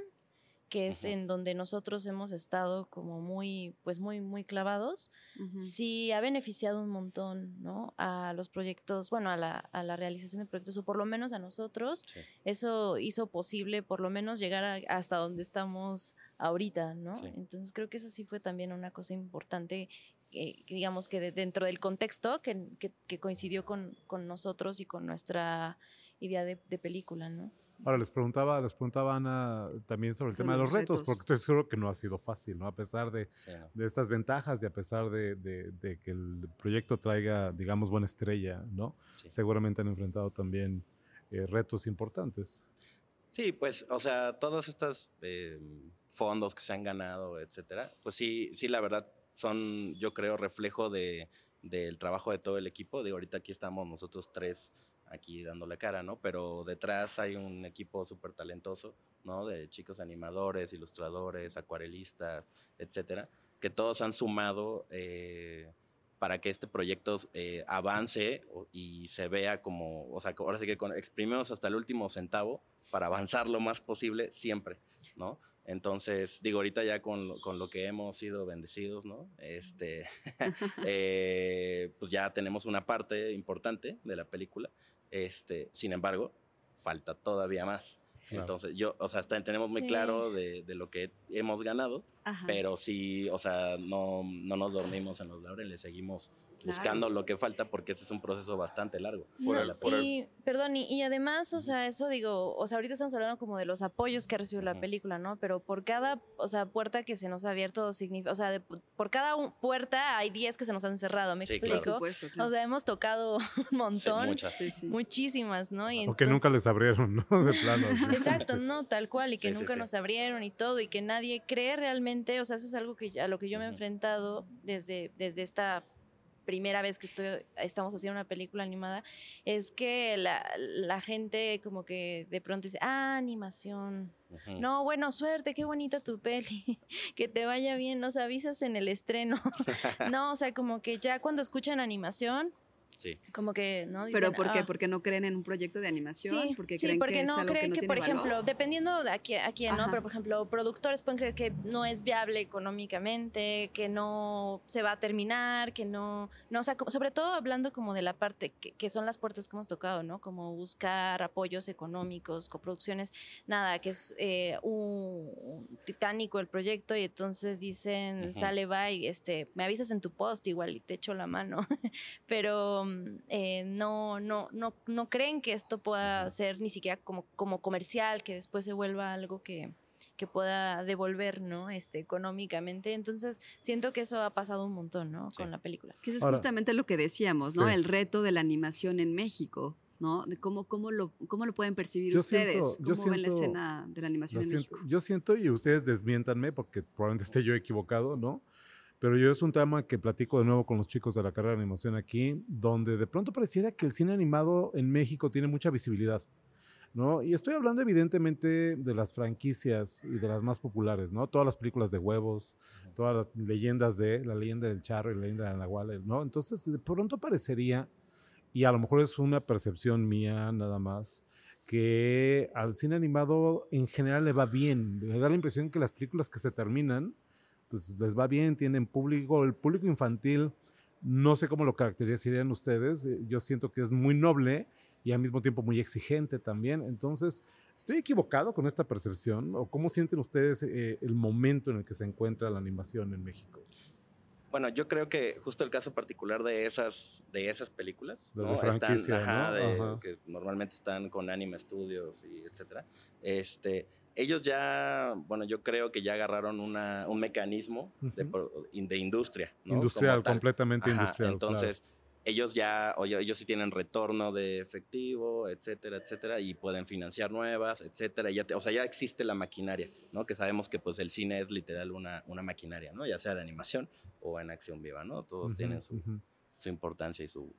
que es en donde nosotros hemos estado como muy, pues muy, muy clavados, Ujú. sí ha beneficiado un montón, ¿no? A los proyectos, bueno, a la, a la realización de proyectos, o por lo menos a nosotros, Sí. eso hizo posible por lo menos llegar a- hasta donde estamos ahorita, ¿no? Sí. Entonces creo que eso sí fue también una cosa importante, eh, que digamos que de- dentro del contexto que, que- que coincidió con, con nosotros y con nuestra idea de, de película, ¿no? Ahora les preguntaba, les preguntaba Ana también sobre el tema de los los retos, retos. porque estoy seguro que no ha sido fácil, ¿no? A pesar de, de estas ventajas y a pesar de, de- de que el proyecto traiga, digamos, buena estrella, ¿no? Sí. Seguramente han enfrentado también eh, retos importantes. Sí, pues, o sea, todos estos eh, fondos que se han ganado, etcétera, pues sí, sí, la verdad, son, yo creo, reflejo de, del trabajo de todo el equipo. De ahorita aquí estamos nosotros tres aquí dando la cara, ¿no? Pero detrás hay un equipo súper talentoso, ¿no? De chicos animadores, ilustradores, acuarelistas, etcétera, que todos han sumado eh, para que este proyecto eh, avance y se vea como, o sea, ahora sí que con- exprimimos hasta el último centavo para avanzar lo más posible siempre, ¿no? Entonces, digo, ahorita ya con, lo- con lo que hemos sido bendecidos, ¿no? Este, [LAUGHS] eh, pues ya tenemos una parte importante de la película. Este, sin embargo, falta todavía más. Claro. Entonces, yo, o sea, está- tenemos muy Sí. claro de, de lo que hemos ganado, Ajá. pero sí, o sea, no, no nos dormimos en los laureles, seguimos Claro. buscando lo que falta porque este es un proceso bastante largo. No, Por el- por el- y, perdón, y, y además, o sea, eso digo, o sea, ahorita estamos hablando como de los apoyos que ha recibido la película, ¿no? Pero por cada, o sea, puerta que se nos ha abierto, significa, o sea, de- por cada un- puerta hay 10 que se nos han cerrado, ¿me Sí, Por claro. explico? supuesto, claro. O sea, hemos tocado [LAUGHS] un sí, montón, muchas. Sí, sí. muchísimas, ¿no? Y O que entonces- nunca les abrieron, ¿no? De plano. sí. Exacto, no, tal cual, y que nunca sí. nos abrieron y todo, y que nadie cree realmente, o sea, eso es algo que a lo que yo me he enfrentado desde, desde esta primera vez que estoy, estamos haciendo una película animada, es que la, la gente como que de pronto dice, ah, animación. No, bueno, suerte, qué bonita tu peli, [LAUGHS] que te vaya bien, nos avisas en el estreno. [LAUGHS] [LAUGHS] no, o sea, como que ya cuando escuchan animación, Sí. como que, ¿no? ¿Pero por qué? "Ah". ¿Porque no creen en un proyecto de animación? Sí, ¿Porque sí, creen porque que es no algo creen que, que, no por tiene valor? ejemplo, dependiendo de a quién, a quién, ¿no? Pero, por ejemplo, productores pueden creer que no es viable económicamente, que no se va a terminar, que no, no o sea, sobre todo hablando como de la parte que, que son las puertas que hemos tocado, ¿no? Como buscar apoyos económicos, coproducciones, nada, que es eh, un, un titánico el proyecto y entonces dicen, sale, bye, este, me avisas en tu post igual y te echo la mano [LAUGHS] pero eh, no, no, no, no creen que esto pueda ser ni siquiera como, como comercial, que después se vuelva algo que, que pueda devolver, ¿no? Este, económicamente. Entonces, siento que eso ha pasado un montón, ¿no? Sí. Con la película. Que eso es Ahora- justamente lo que decíamos, ¿no? Sí. El reto de la animación en México, ¿no? De cómo, cómo, lo, cómo lo pueden percibir Yo ustedes. siento- yo ¿Cómo ven la siento- escena de la animación en siento- México? yo siento, y ustedes desmiéntanme porque probablemente esté yo equivocado, ¿no? Pero yo es un tema que platico de nuevo con los chicos de la carrera de animación aquí, donde de pronto pareciera que el cine animado en México tiene mucha visibilidad, ¿no? Y estoy hablando evidentemente de las franquicias y de las más populares, ¿no? Todas las películas de huevos, todas las leyendas de la leyenda del charro y la leyenda del nahual, ¿no? Entonces de pronto parecería, y a lo mejor es una percepción mía nada más, que al cine animado en general le va bien. Me da la impresión que las películas que se terminan, pues les va bien, tienen público, el público infantil, no sé cómo lo caracterizarían ustedes, eh, yo siento que es muy noble y al mismo tiempo muy exigente también. Entonces, ¿estoy equivocado con esta percepción? ¿O cómo sienten ustedes eh, el momento en el que se encuentra la animación en México? Bueno, yo creo que justo el caso particular de esas, de esas películas, Las ¿no? de están, ajá, ¿no? de- Ajá. que normalmente están con Anime Studios y etcétera. Este, ellos ya, bueno, yo creo que ya agarraron una, un mecanismo de, Ujú. pro- in- de industria, ¿no? industrial, completamente Ajá, industrial. claro. Ellos ya, oye, ellos sí tienen retorno de efectivo, etcétera, etcétera, y pueden financiar nuevas, etcétera. Ya te- o sea, ya existe la maquinaria, ¿no? Que sabemos que pues el cine es literal una, una maquinaria, ¿no? Ya sea de animación o en acción viva, ¿no? Todos Ujú, tienen su, ujú. su importancia y su,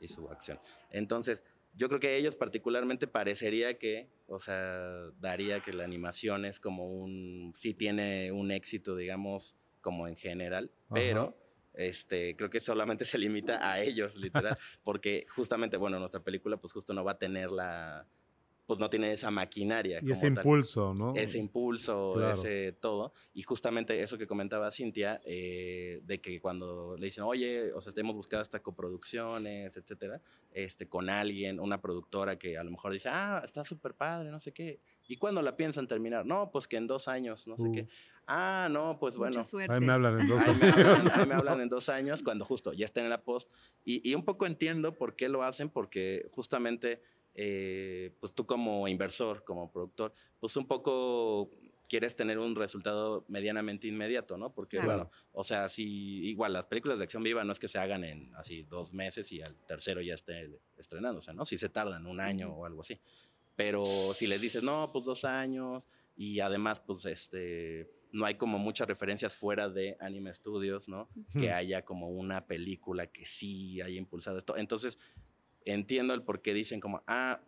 y su acción. Entonces, yo creo que ellos particularmente parecería que, o sea, daría que la animación es como un, sí tiene un éxito, digamos, como en general, pero este, creo que solamente se limita a ellos, literal, porque justamente, bueno, nuestra película pues justo no va a tener la, pues no tiene esa maquinaria. Y ese como tal impulso, ¿no? ese impulso, Claro. ese todo. Y justamente eso que comentaba Cintia, eh, de que cuando le dicen, oye, o sea, hemos buscado hasta coproducciones, etcétera, este, con alguien, una productora que a lo mejor dice, ah, está súper padre, no sé qué. ¿Y cuándo la piensan terminar? No, pues que en dos años, no sé Uh. qué. Ah, no, pues bueno. Mucha suerte. Ahí me hablan en dos Ahí me, años. hablan, ahí me hablan en dos años cuando justo ya estén en la post. Y, y un poco entiendo por qué lo hacen, porque justamente, eh, pues tú como inversor, como productor, pues un poco quieres tener un resultado medianamente inmediato, ¿no? Porque, Claro. bueno, o sea, si igual las películas de acción viva no es que se hagan en así dos meses y al tercero ya esté estrenándose, ¿no? Si se tardan un año Ujú. o algo así. Pero si les dices, no, pues dos años y además, pues, este, no hay como muchas referencias fuera de Anime Studios, ¿no? Que Hmm. haya como una película que sí haya impulsado esto. Entonces, entiendo el por qué dicen como, ah,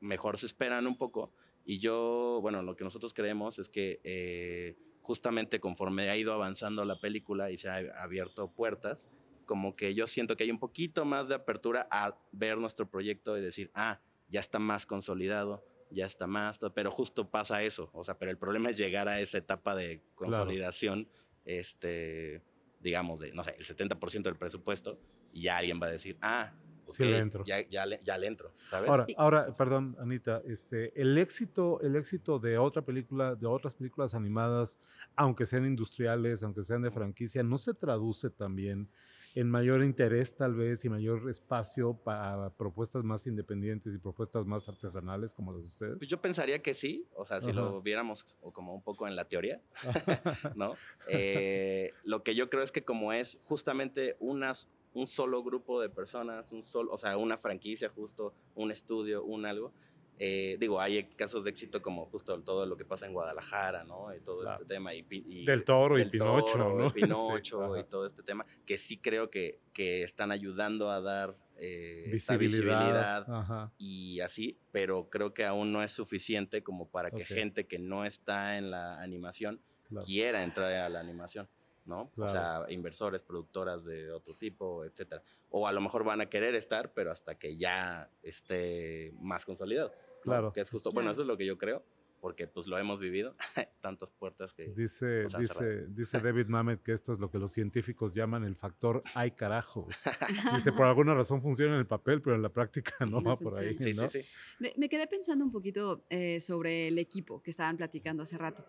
mejor se esperan un poco. Y yo, bueno, lo que nosotros creemos es que eh, justamente conforme ha ido avanzando la película y se ha abierto puertas, como que yo siento que hay un poquito más de apertura a ver nuestro proyecto y decir, ah, ya está más consolidado, ya está más, todo", pero justo pasa eso, o sea, pero el problema es llegar a esa etapa de consolidación, este, digamos, de, no sé, el 70% del presupuesto, y ya alguien va a decir, ah, Sí le entro. Ya, ya, le, ya le entro, ¿sabes? Ahora, ahora, perdón, Anita, este, el éxito, el éxito de otra película, de otras películas animadas, aunque sean industriales, aunque sean de franquicia, no se traduce también en mayor interés tal vez y mayor espacio para propuestas más independientes y propuestas más artesanales como las de ustedes. Pues yo pensaría que sí, o sea, si Ajá. lo viéramos o como un poco en la teoría, [LAUGHS] ¿no? Eh, lo que yo creo es que como es justamente unas, un solo grupo de personas, un solo, o sea, una franquicia justo, un estudio, un algo, eh, digo, hay casos de éxito como justo todo lo que pasa en Guadalajara, ¿no? Y todo Claro. este tema. Y, y- Del Toro y del Pinocho, Toro, ¿no? y [LAUGHS] Pinocho Sí, y todo este tema, que sí creo que, que están ayudando a dar eh, esta visibilidad. Ajá. y así, pero creo que aún no es suficiente como para que gente que no está en la animación Claro. quiera entrar a la animación, ¿no? O sea, inversores, productoras de otro tipo, etcétera. O a lo mejor van a querer estar, pero hasta que ya esté más consolidado. ¿no? Claro. Que es justo, bueno, eso es lo que yo creo, porque pues lo hemos vivido, [LAUGHS] tantas puertas que... Dice, dice, dice [LAUGHS] David Mamet que esto es lo que los científicos llaman el factor ay carajo. [LAUGHS] Dice, por alguna razón funciona en el papel, pero en la práctica no, No va por ahí. Sí, ¿no? sí, sí. Me, me quedé pensando un poquito eh, sobre el equipo que estaban platicando hace rato.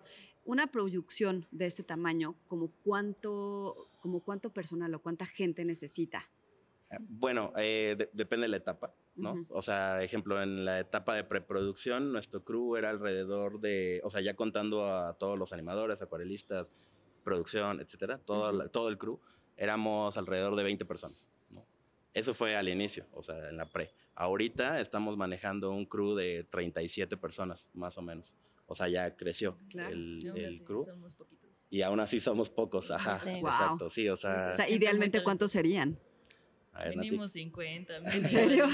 Una producción de este tamaño, como cuánto, como cuánto personal o cuánta gente necesita. Bueno, eh, de- depende de la etapa, ¿no? O sea, ejemplo, en la etapa de preproducción, nuestro crew era alrededor de, o sea, ya contando a todos los animadores, acuarelistas, producción, etcétera, todo, Ujú. la- todo el crew, éramos alrededor de 20 personas, ¿no? Eso fue al inicio, o sea, en la pre. Ahorita estamos manejando un crew de 37 personas, más o menos. O sea, ya creció Claro. el, el crew. somos poquitos. Y aún así somos pocos, ajá. Sí. Wow. Exacto, sí, o O sea. idealmente, ¿cuántos serían? A ver, Nati. Mínimo 50. [LAUGHS] ¿En serio?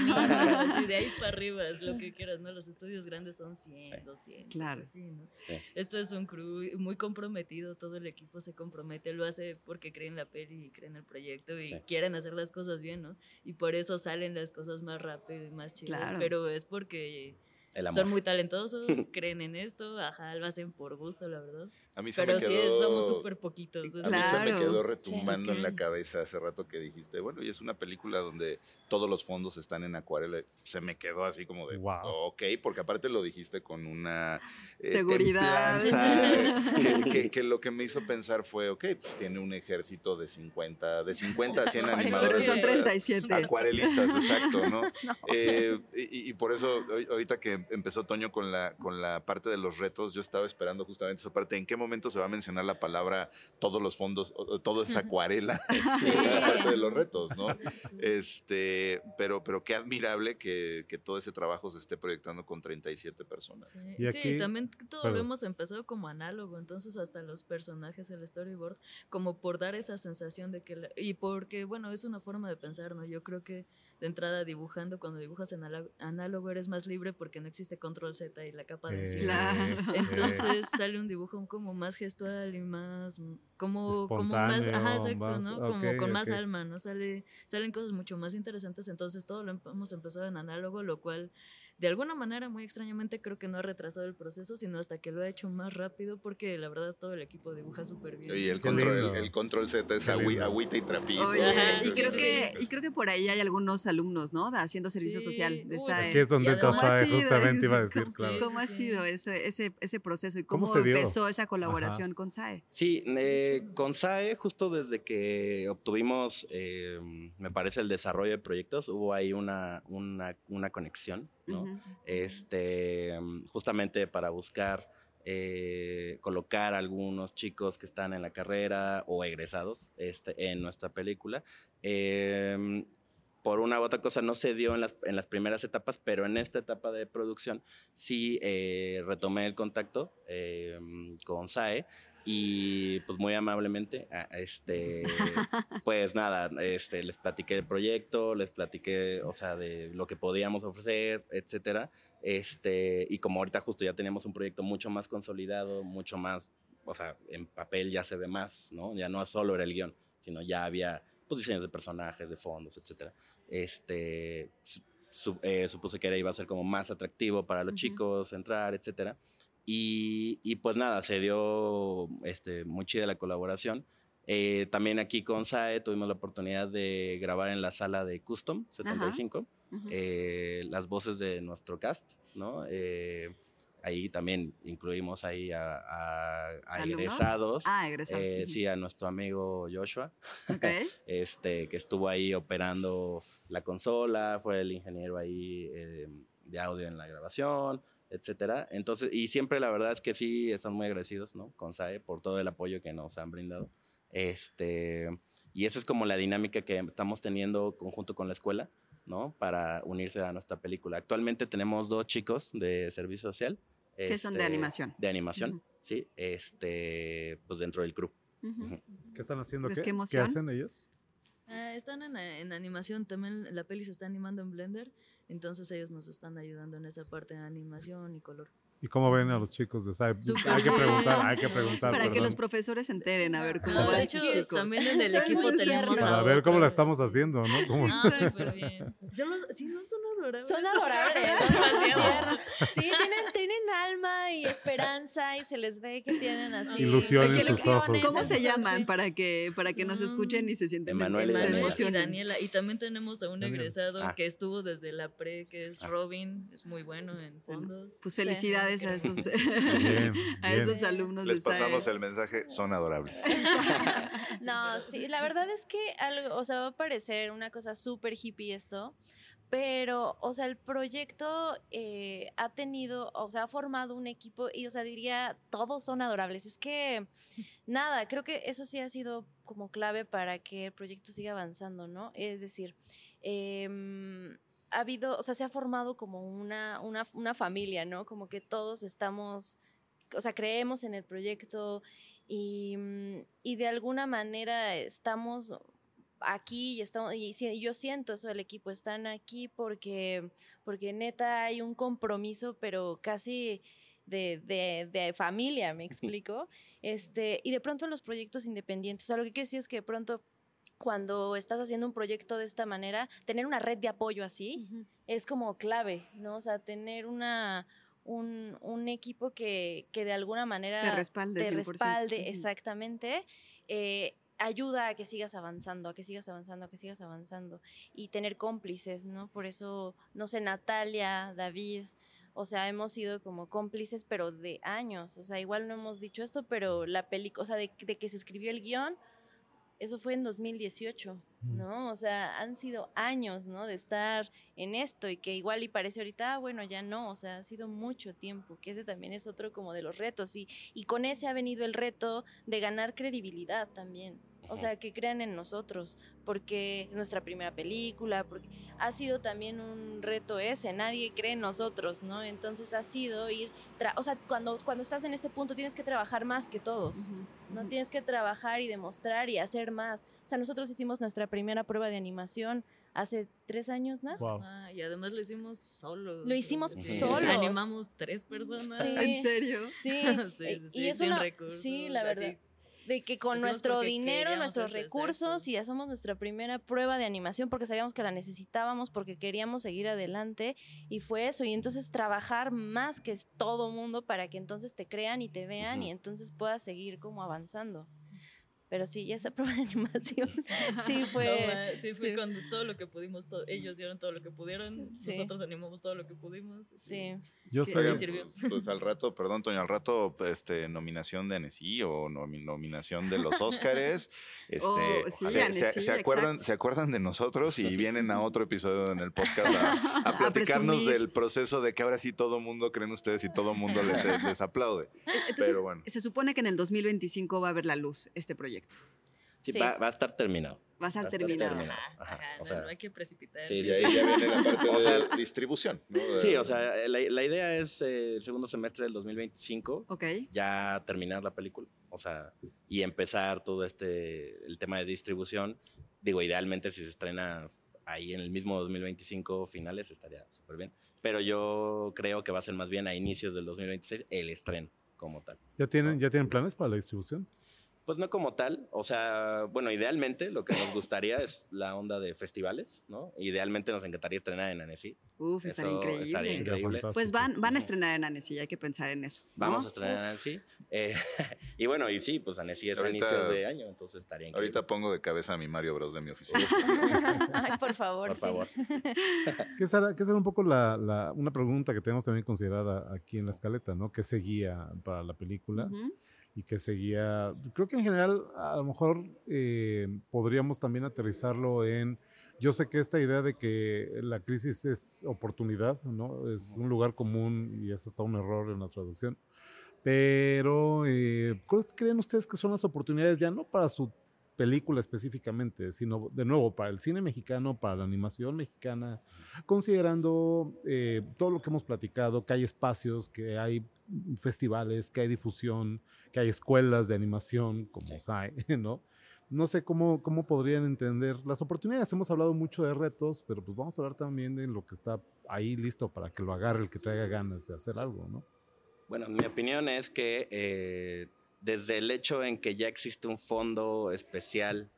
Y de ahí [LAUGHS] para arriba es lo que quieras, ¿no? Los estudios grandes son 100, Sí. 200. Claro. Así, ¿no? Sí. Esto es un crew muy comprometido, todo el equipo se compromete, lo hace porque creen la peli y creen el proyecto y Sí. quieren hacer las cosas bien, ¿no? Y por eso salen las cosas más rápido y más chidas, Claro. pero es porque El amor. son muy talentosos, creen en esto, ajá, lo hacen por gusto, la verdad. A mí se Pero me sí, quedó... somos súper poquitos. A mí se me quedó retumbando en la cabeza hace rato que dijiste, bueno, y es una película donde todos los fondos están en acuarela. Se me quedó así como de, Wow. ok, porque aparte lo dijiste con una eh, Seguridad. [LAUGHS] que, que- que lo que me hizo pensar fue, ok, pues tiene un ejército de 50, de 50 a 100 Acuarelistas. animadores. Son Sí. 37. Acuarelistas, exacto, [LAUGHS] ¿no? Eh, y, y por eso, ahorita que que empezó Toño con la, con la parte de los retos, yo estaba esperando justamente esa parte. ¿En qué momento se va a mencionar la palabra todos los fondos, o- o todo es [LAUGHS] acuarela? Este, [LAUGHS] la parte de los retos, ¿no? Este, pero, pero qué admirable que, que todo ese trabajo se esté proyectando con 37 personas. Sí, Y sí, también todo perdón. lo hemos empezado como análogo, entonces hasta los personajes, el storyboard, como por dar esa sensación de que, la- y porque, bueno, es una forma de pensar, ¿no? Yo creo que de entrada dibujando, cuando dibujas en análogo eres más libre porque no existe control Z y la capa de Eh, encima. Entonces sale un dibujo como más gestual y más como, como más, ajá, exacto, más- ¿no? Como con más alma, ¿no? Sale, salen cosas mucho más interesantes, entonces todo lo em- hemos empezado en análogo, lo cual de alguna manera, muy extrañamente, creo que no ha retrasado el proceso, sino hasta que lo ha hecho más rápido, porque la verdad todo el equipo dibuja súper bien. Y el control, el, lindo. el control Z es agüita y trapito. Oye, y, creo que, sí. y creo que por ahí hay algunos alumnos, ¿no? Haciendo servicio Sí, social de uy, SAE. Aquí es donde ha sido justamente iba a decir, ¿Cómo, claro. cómo ha sido ese, ese, ese proceso y ¿Cómo empezó esa colaboración con SAE? Sí, eh, con SAE, justo desde que obtuvimos, eh, me parece, el desarrollo de proyectos, hubo ahí una, una, una conexión, este, mm, justamente para buscar eh, colocar a algunos chicos que están en la carrera o egresados este, en nuestra película. Em, por una u otra cosa no se dio en las, en las primeras etapas, pero en esta etapa de producción sí eh, retomé el contacto em, con SAE y pues muy amablemente, este, [LAUGHS] pues nada, este, les platiqué el proyecto, les platiqué, o sea, de lo que podíamos ofrecer, etcétera. Este, y como ahorita justo ya teníamos un proyecto mucho más consolidado, mucho más, o sea, en papel ya se ve más, ¿no? Ya no solo era el guion, sino ya había pues, diseños de personajes, de fondos, etcétera. Este, su- eh, supuse que era, iba a ser como más atractivo para los chicos entrar, etcétera. Y, y pues nada, se dio este, muy chida la colaboración. Eh, también aquí con SAE tuvimos la oportunidad de grabar en la sala de Custom 75 Ujú. eh, las voces de nuestro cast, ¿no? Eh, ahí también incluimos ahí a, a- a egresados. Ah, egresados. eh, sí, a nuestro amigo Joshua, Ok. [LAUGHS] este, que estuvo ahí operando la consola, fue el ingeniero ahí eh, de audio en la grabación, etcétera. Entonces, y siempre la verdad es que sí están muy agradecidos, ¿no? Con SAE por todo el apoyo que nos han brindado. Este, y esa es como la dinámica que estamos teniendo conjunto con la escuela, ¿no? Para unirse a nuestra película. Actualmente tenemos dos chicos de servicio social. Que son de este, animación. De animación, Ujú. sí. Este, pues dentro del crew. Ujú. Ujú. ¿Qué están haciendo? Pues ¿Qué, qué ¿Qué hacen ellos? Ah, están en, en animación, también la peli se está animando en Blender, entonces ellos nos están ayudando en esa parte de animación y color. ¿Y cómo ven a los chicos de SAE? Súper Hay que preguntar, hay que preguntar. Para que perdón. los profesores se enteren a ver cómo No, van hecho, chicos. también en el Son equipo tenemos. Para ver cómo la estamos haciendo, ¿no? ¿Cómo- Ah, [LAUGHS] súper bien. Sí, no son adorables. Son adorables, [LAUGHS] son tiernos. Sí, tienen, tienen alma y esperanza y se les ve que tienen así. Ilusión en sus ojos. ilusiones, ¿Cómo se llaman sí. para que, para que nos Son escuchen y se sienten Emanuel y se Manuel Daniela. y? Daniela. Y también tenemos a un egresado Ah. que estuvo desde la pre, que es Ah. Robin, es muy bueno en fondos. Pues felicidades a esos, Bien, [LAUGHS] a bien. esos alumnos Les de SAE. pasamos el mensaje, son adorables. [LAUGHS] [LAUGHS] No, sí, la verdad es que algo, o sea, va a parecer una cosa súper hippie esto, pero, o sea, el proyecto eh, ha tenido, o sea, ha formado un equipo y, o sea, diría, todos son adorables. Es que, [LAUGHS] nada, creo que eso sí ha sido como clave para que el proyecto siga avanzando, ¿no? Es decir, em, ha habido, o sea, se ha formado como una, una, una familia, ¿no? Como que todos estamos, o sea, creemos en el proyecto y, mm, y de alguna manera estamos aquí y estamos y yo siento eso del equipo están aquí porque porque neta hay un compromiso pero casi de, de- de familia me [LAUGHS] explico este y de pronto en los proyectos independientes o sea lo que quiero decir es que de pronto cuando estás haciendo un proyecto de esta manera tener una red de apoyo así es como clave, ¿no? O sea, tener una, un, un equipo que, que de alguna manera Te respalde. te 100%. respalde, exactamente, eh, ayuda a que sigas avanzando, a que sigas avanzando, a que sigas avanzando. Y tener cómplices, ¿no? Por eso, no sé, Natalia, David, o sea, hemos sido como cómplices, pero de años. O sea, igual no hemos dicho esto, pero la película, o sea, de, de que se escribió el guion, eso fue en 2018, Mm. ¿no? O sea, han sido años, ¿no? De estar en esto y que igual y parece ahorita, ah, bueno, ya no, o sea, ha sido mucho tiempo, que ese también es otro como de los retos y, y con ese ha venido el reto de ganar credibilidad también. O sea, que crean en nosotros, porque es nuestra primera película, porque ha sido también un reto ese, nadie cree en nosotros, ¿no? Entonces ha sido ir, tra- o sea, cuando, cuando estás en este punto tienes que trabajar más que todos. No tienes que trabajar y demostrar y hacer más. O sea, nosotros hicimos nuestra primera prueba de animación hace tres años, ¿no? Wow. Ah, y además lo hicimos solos. Lo hicimos Sí. solos. Animamos tres personas. Sí. [LAUGHS] ¿En serio? Sí, Sí, eh, sí, sí, y es sin una, recursos, sí, la así. De que con nuestro dinero, nuestros recursos y hacemos nuestra primera prueba de animación porque sabíamos que la necesitábamos, porque queríamos seguir adelante y fue eso. Y entonces trabajar más que todo mundo para que entonces te crean y te vean y entonces puedas seguir como avanzando. Pero sí, y esa [LAUGHS] prueba de animación [LAUGHS] sí fue... sí, fue sí. cuando todo lo que pudimos, ellos dieron todo lo que pudieron, Sí. nosotros animamos todo lo que pudimos. Sí. Yo sirvió. Pues, pues al rato, perdón, Toño, al rato, este, nominación de Annecy o nomi- nominación de los Óscares. [LAUGHS] Este, Oh, sí, se, se- Annecy, se acuerdan, exacto. se acuerdan de nosotros y vienen a otro episodio en el podcast a, a platicarnos del proceso de que ahora sí todo mundo creen ustedes y todo mundo les, les aplaude. Entonces, Pero bueno. se supone que en el 2025 va a ver la luz este proyecto. Sí, Sí. Va, va a estar terminado. Va a estar Va a estar terminado. terminado. Ajá, Ajá, o no, sea, no hay que precipitarse. sí, sí, ahí ya viene la parte [LAUGHS] O de sea, distribución. ¿no? Sí, o sea, la, la idea es eh, el segundo semestre del 2025 Ok. ya terminar la película, o sea, y empezar todo este, el tema de distribución. Digo, idealmente si se estrena ahí en el mismo 2025 finales estaría súper bien, pero yo creo que va a ser más bien a inicios del 2026 el estreno como tal. ¿Ya tienen, ¿Ya tienen planes para la distribución? Pues no como tal, o sea, bueno, idealmente lo que nos gustaría es la onda de festivales, ¿no? Idealmente nos encantaría estrenar en Annecy. Uf, estaría increíble. estaría increíble. Pues van, van a estrenar en Annecy, hay que pensar en eso. ¿no? Vamos a estrenar en Annecy. Eh, [LAUGHS] y bueno, y sí, pues Annecy es a Ahorita- inicios de año, entonces estaría increíble. Ahorita pongo de cabeza a mi Mario Bros de mi oficina. [LAUGHS] Ay, por favor. Por sí. favor. [LAUGHS] Que será, que será un poco la, la- una pregunta que tenemos también considerada aquí en la escaleta, ¿no? ¿Qué seguía para la película? Y que seguía, creo que en general a lo mejor eh, podríamos también aterrizarlo en, yo sé que esta idea de que la crisis es oportunidad, ¿no? Es un lugar común y es hasta un error en la traducción, pero eh, ¿cuáles creen ustedes que son las oportunidades ya no para su película específicamente, sino de nuevo para el cine mexicano, para la animación mexicana, considerando eh, todo lo que hemos platicado, que hay espacios, que hay festivales, que hay difusión, que hay escuelas de animación como Sí. SAE, [LAUGHS] ¿no? No sé cómo, cómo podrían entender las oportunidades. Hemos hablado mucho de retos, pero pues vamos a hablar también de lo que está ahí listo para que lo agarre el que traiga ganas de hacer algo, ¿no? Bueno, mi opinión es que eh, desde el hecho en que ya existe un fondo especial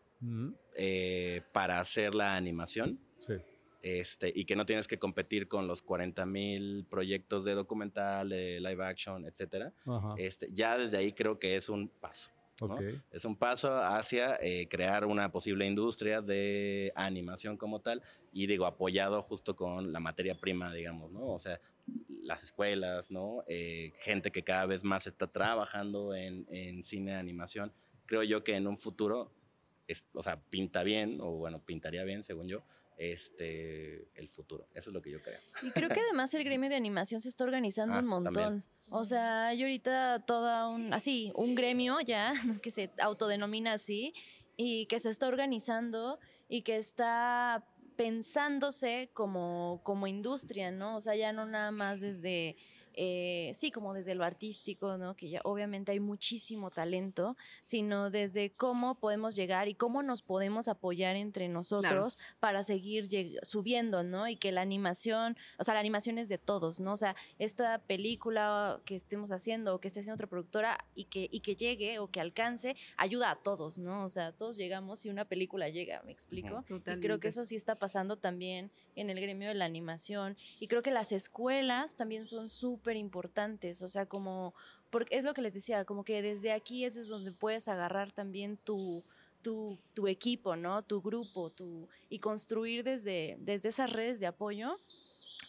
eh, para hacer la animación, Sí. este, y que no tienes que competir con los 40 mil proyectos de documental, de live action, etcétera, Ajá. este, ya desde ahí creo que es un paso. ¿no? Es un paso hacia eh, crear una posible industria de animación como tal y digo, apoyado justo con la materia prima, digamos, ¿no? O sea, las escuelas, ¿no? Eh, gente que cada vez más está trabajando en, en cine de animación. Creo yo que en un futuro, es, o sea, pinta bien, o bueno, pintaría bien, según yo, este, el futuro. Eso es lo que yo creo. Y creo que además el gremio de animación se está organizando Ah, un montón. también. O sea, hay ahorita toda un, así, un gremio ya, [LAUGHS] que se autodenomina así, y que se está organizando y que está pensándose como, como industria, ¿no? O sea, ya no nada más desde, eh, sí, como desde lo artístico, ¿no? Que ya obviamente hay muchísimo talento, sino desde cómo podemos llegar y cómo nos podemos apoyar entre nosotros para seguir subiendo, ¿no? Y que la animación, o sea, la animación es de todos, ¿no? O sea, esta película que estemos haciendo o que esté haciendo otra productora y que, y que llegue o que alcance, ayuda a todos, ¿no? O sea, todos llegamos y una película llega, ¿me explico? Ujú. Y creo Totalmente. que eso sí está pasando también en el gremio de la animación. Y creo que las escuelas también son súper importantes. O sea, como, porque es lo que les decía, como que desde aquí es donde puedes agarrar también tu, tu, tu equipo, ¿no? Tu grupo, tu, y construir desde, desde esas redes de apoyo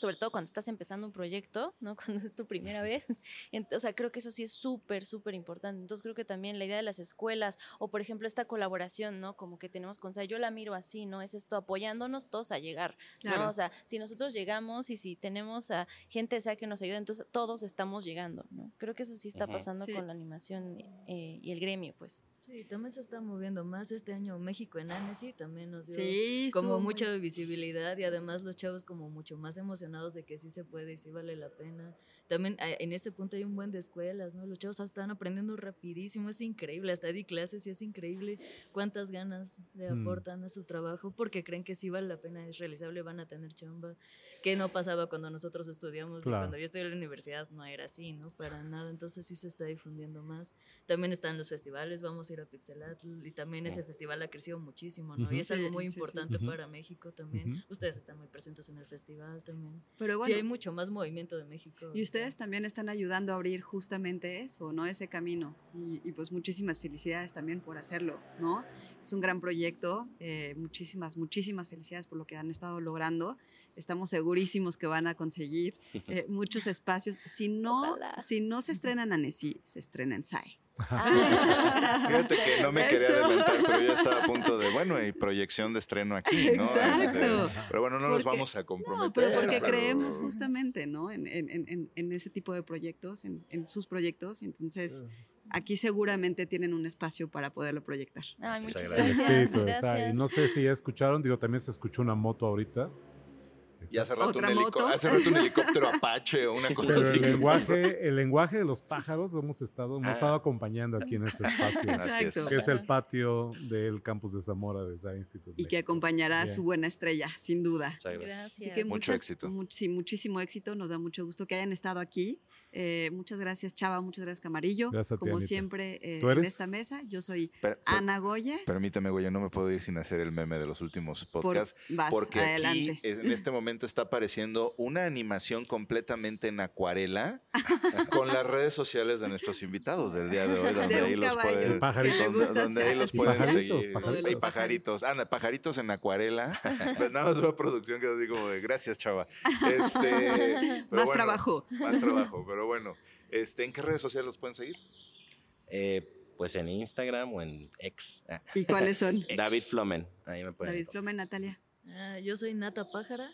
sobre todo cuando estás empezando un proyecto, ¿no? [LAUGHS] Cuando es tu primera vez. Ent- o sea, creo que eso sí es súper, súper importante. Entonces creo que también la idea de las escuelas o, por ejemplo, esta colaboración, ¿no? Como que tenemos con SAI, yo la miro así, ¿no? Es esto, apoyándonos todos a llegar, ¿no? Claro. O sea, si nosotros llegamos y si tenemos a gente SAI que nos ayuda, entonces todos estamos llegando, ¿no? Creo que eso sí está pasando Sí. con la animación eh, y el gremio, pues. Sí, también se está moviendo más este año México en Annecy también nos dio Sí, como estuvo muy- mucha visibilidad y además los chavos como mucho más emocionados de que sí se puede y sí vale la pena. También eh, en este punto hay un buen de escuelas, ¿no? Los chavos están aprendiendo rapidísimo, es increíble, hasta di clases y es increíble cuántas ganas le Mm. aportan a su trabajo porque creen que sí vale la pena, es realizable, van a tener chamba, que no pasaba cuando nosotros estudiamos, Claro. cuando yo estudié en la universidad no era así, ¿no? Para nada, entonces sí se está difundiendo más. También están los festivales, vamos a ir a Pixelatl y también ese festival ha crecido muchísimo, ¿no? Ujú. Y es algo Sí, muy sí, sí. importante Ujú. para México también. Ujú. Ustedes están muy presentes en el festival también. Pero sí, bueno, hay mucho más movimiento de México. y ustedes también están ayudando a abrir justamente eso, ¿no? Ese camino. Y, y pues muchísimas felicidades también por hacerlo, ¿no? Es un gran proyecto. eh, muchísimas, muchísimas felicidades por lo que han estado logrando. Estamos segurísimos que van a conseguir [LAUGHS] eh, muchos espacios. Si no, Ojalá. si no se estrenan en Annecy, se estrena en SAE. Fíjate que no me quería Eso. adelantar, pero ya estaba a punto de, bueno, y proyección de estreno aquí, ¿no? Exacto. Este, pero bueno, no nos Porque- vamos a comprometer. No, pero porque pero- creemos justamente, ¿no? En, en- en- en- en ese tipo de proyectos, en, en sus proyectos. y Entonces, aquí seguramente tienen un espacio para poderlo proyectar. Ay, Muchas gracias. Sai. gracias. No sé si ya escucharon, digo, también se escuchó una moto ahorita. Y hace rato, un ¿Otra helico- hace rato un helicóptero [LAUGHS] Apache o una cosa Pero así. el lenguaje, el lenguaje de los pájaros lo hemos estado, hemos Ah. estado acompañando aquí en este espacio. Exacto. que es el patio del campus de Zamora de SAI Institute. Y que acompañará a su buena estrella, sin duda. Muchas gracias. Gracias. Así que Mucho muchas- éxito. mu- sí, muchísimo éxito. Nos da mucho gusto que hayan estado aquí. Eh, muchas gracias, Chava. Muchas gracias, Camarillo. Gracias a ti, Como Anita. siempre, eh, ¿Tú en esta mesa. Yo soy Per- per- Ana Goya. Permíteme, güey, yo no me puedo ir sin hacer el meme de los últimos Por- podcasts. vas, porque adelante. aquí en este momento está apareciendo una animación completamente en acuarela [LAUGHS] con las redes sociales de nuestros invitados del día de hoy, donde De ahí los pueden, Y pajaritos. donde- ahí los pueden pajaritos, seguir. pajaritos. Y pajaritos, anda, pajaritos en acuarela. [LAUGHS] Pues nada más una producción que así como de gracias, chava. Este, [LAUGHS] Más bueno, trabajo. Más trabajo, pero bueno. Este, ¿En qué redes sociales los pueden seguir? Eh, pues en Instagram o en X. Ah, ¿Y cuáles son? [LAUGHS] David. Flomen. Ahí me pueden. David Flome, Natalia. Ah, yo soy Nata Pájara.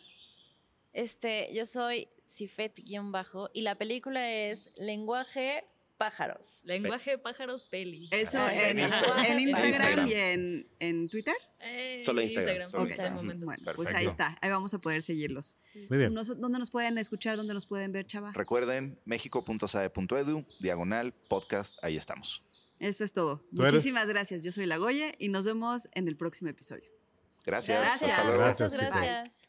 Este, yo soy Cifet-bajo y la película es Lenguaje Pájaros. Lenguaje pájaros peli. Eso Ah, en, en Instagram. en Instagram, Instagram. y en, en Twitter. Eh, Solo Instagram, solo Ok. hasta el momento. Bueno, pues ahí Perfecto. está. Ahí vamos a poder seguirlos. Muy bien. Nos- ¿Dónde nos pueden escuchar? ¿Dónde nos pueden ver, Chava? Recuerden, mexico.sae.edu, diagonal, podcast, ahí estamos. Eso es todo. Eres- Muchísimas gracias. Yo soy La Goya y nos vemos en el próximo episodio. Gracias. Gracias, Hasta luego. Gracias, muchas gracias.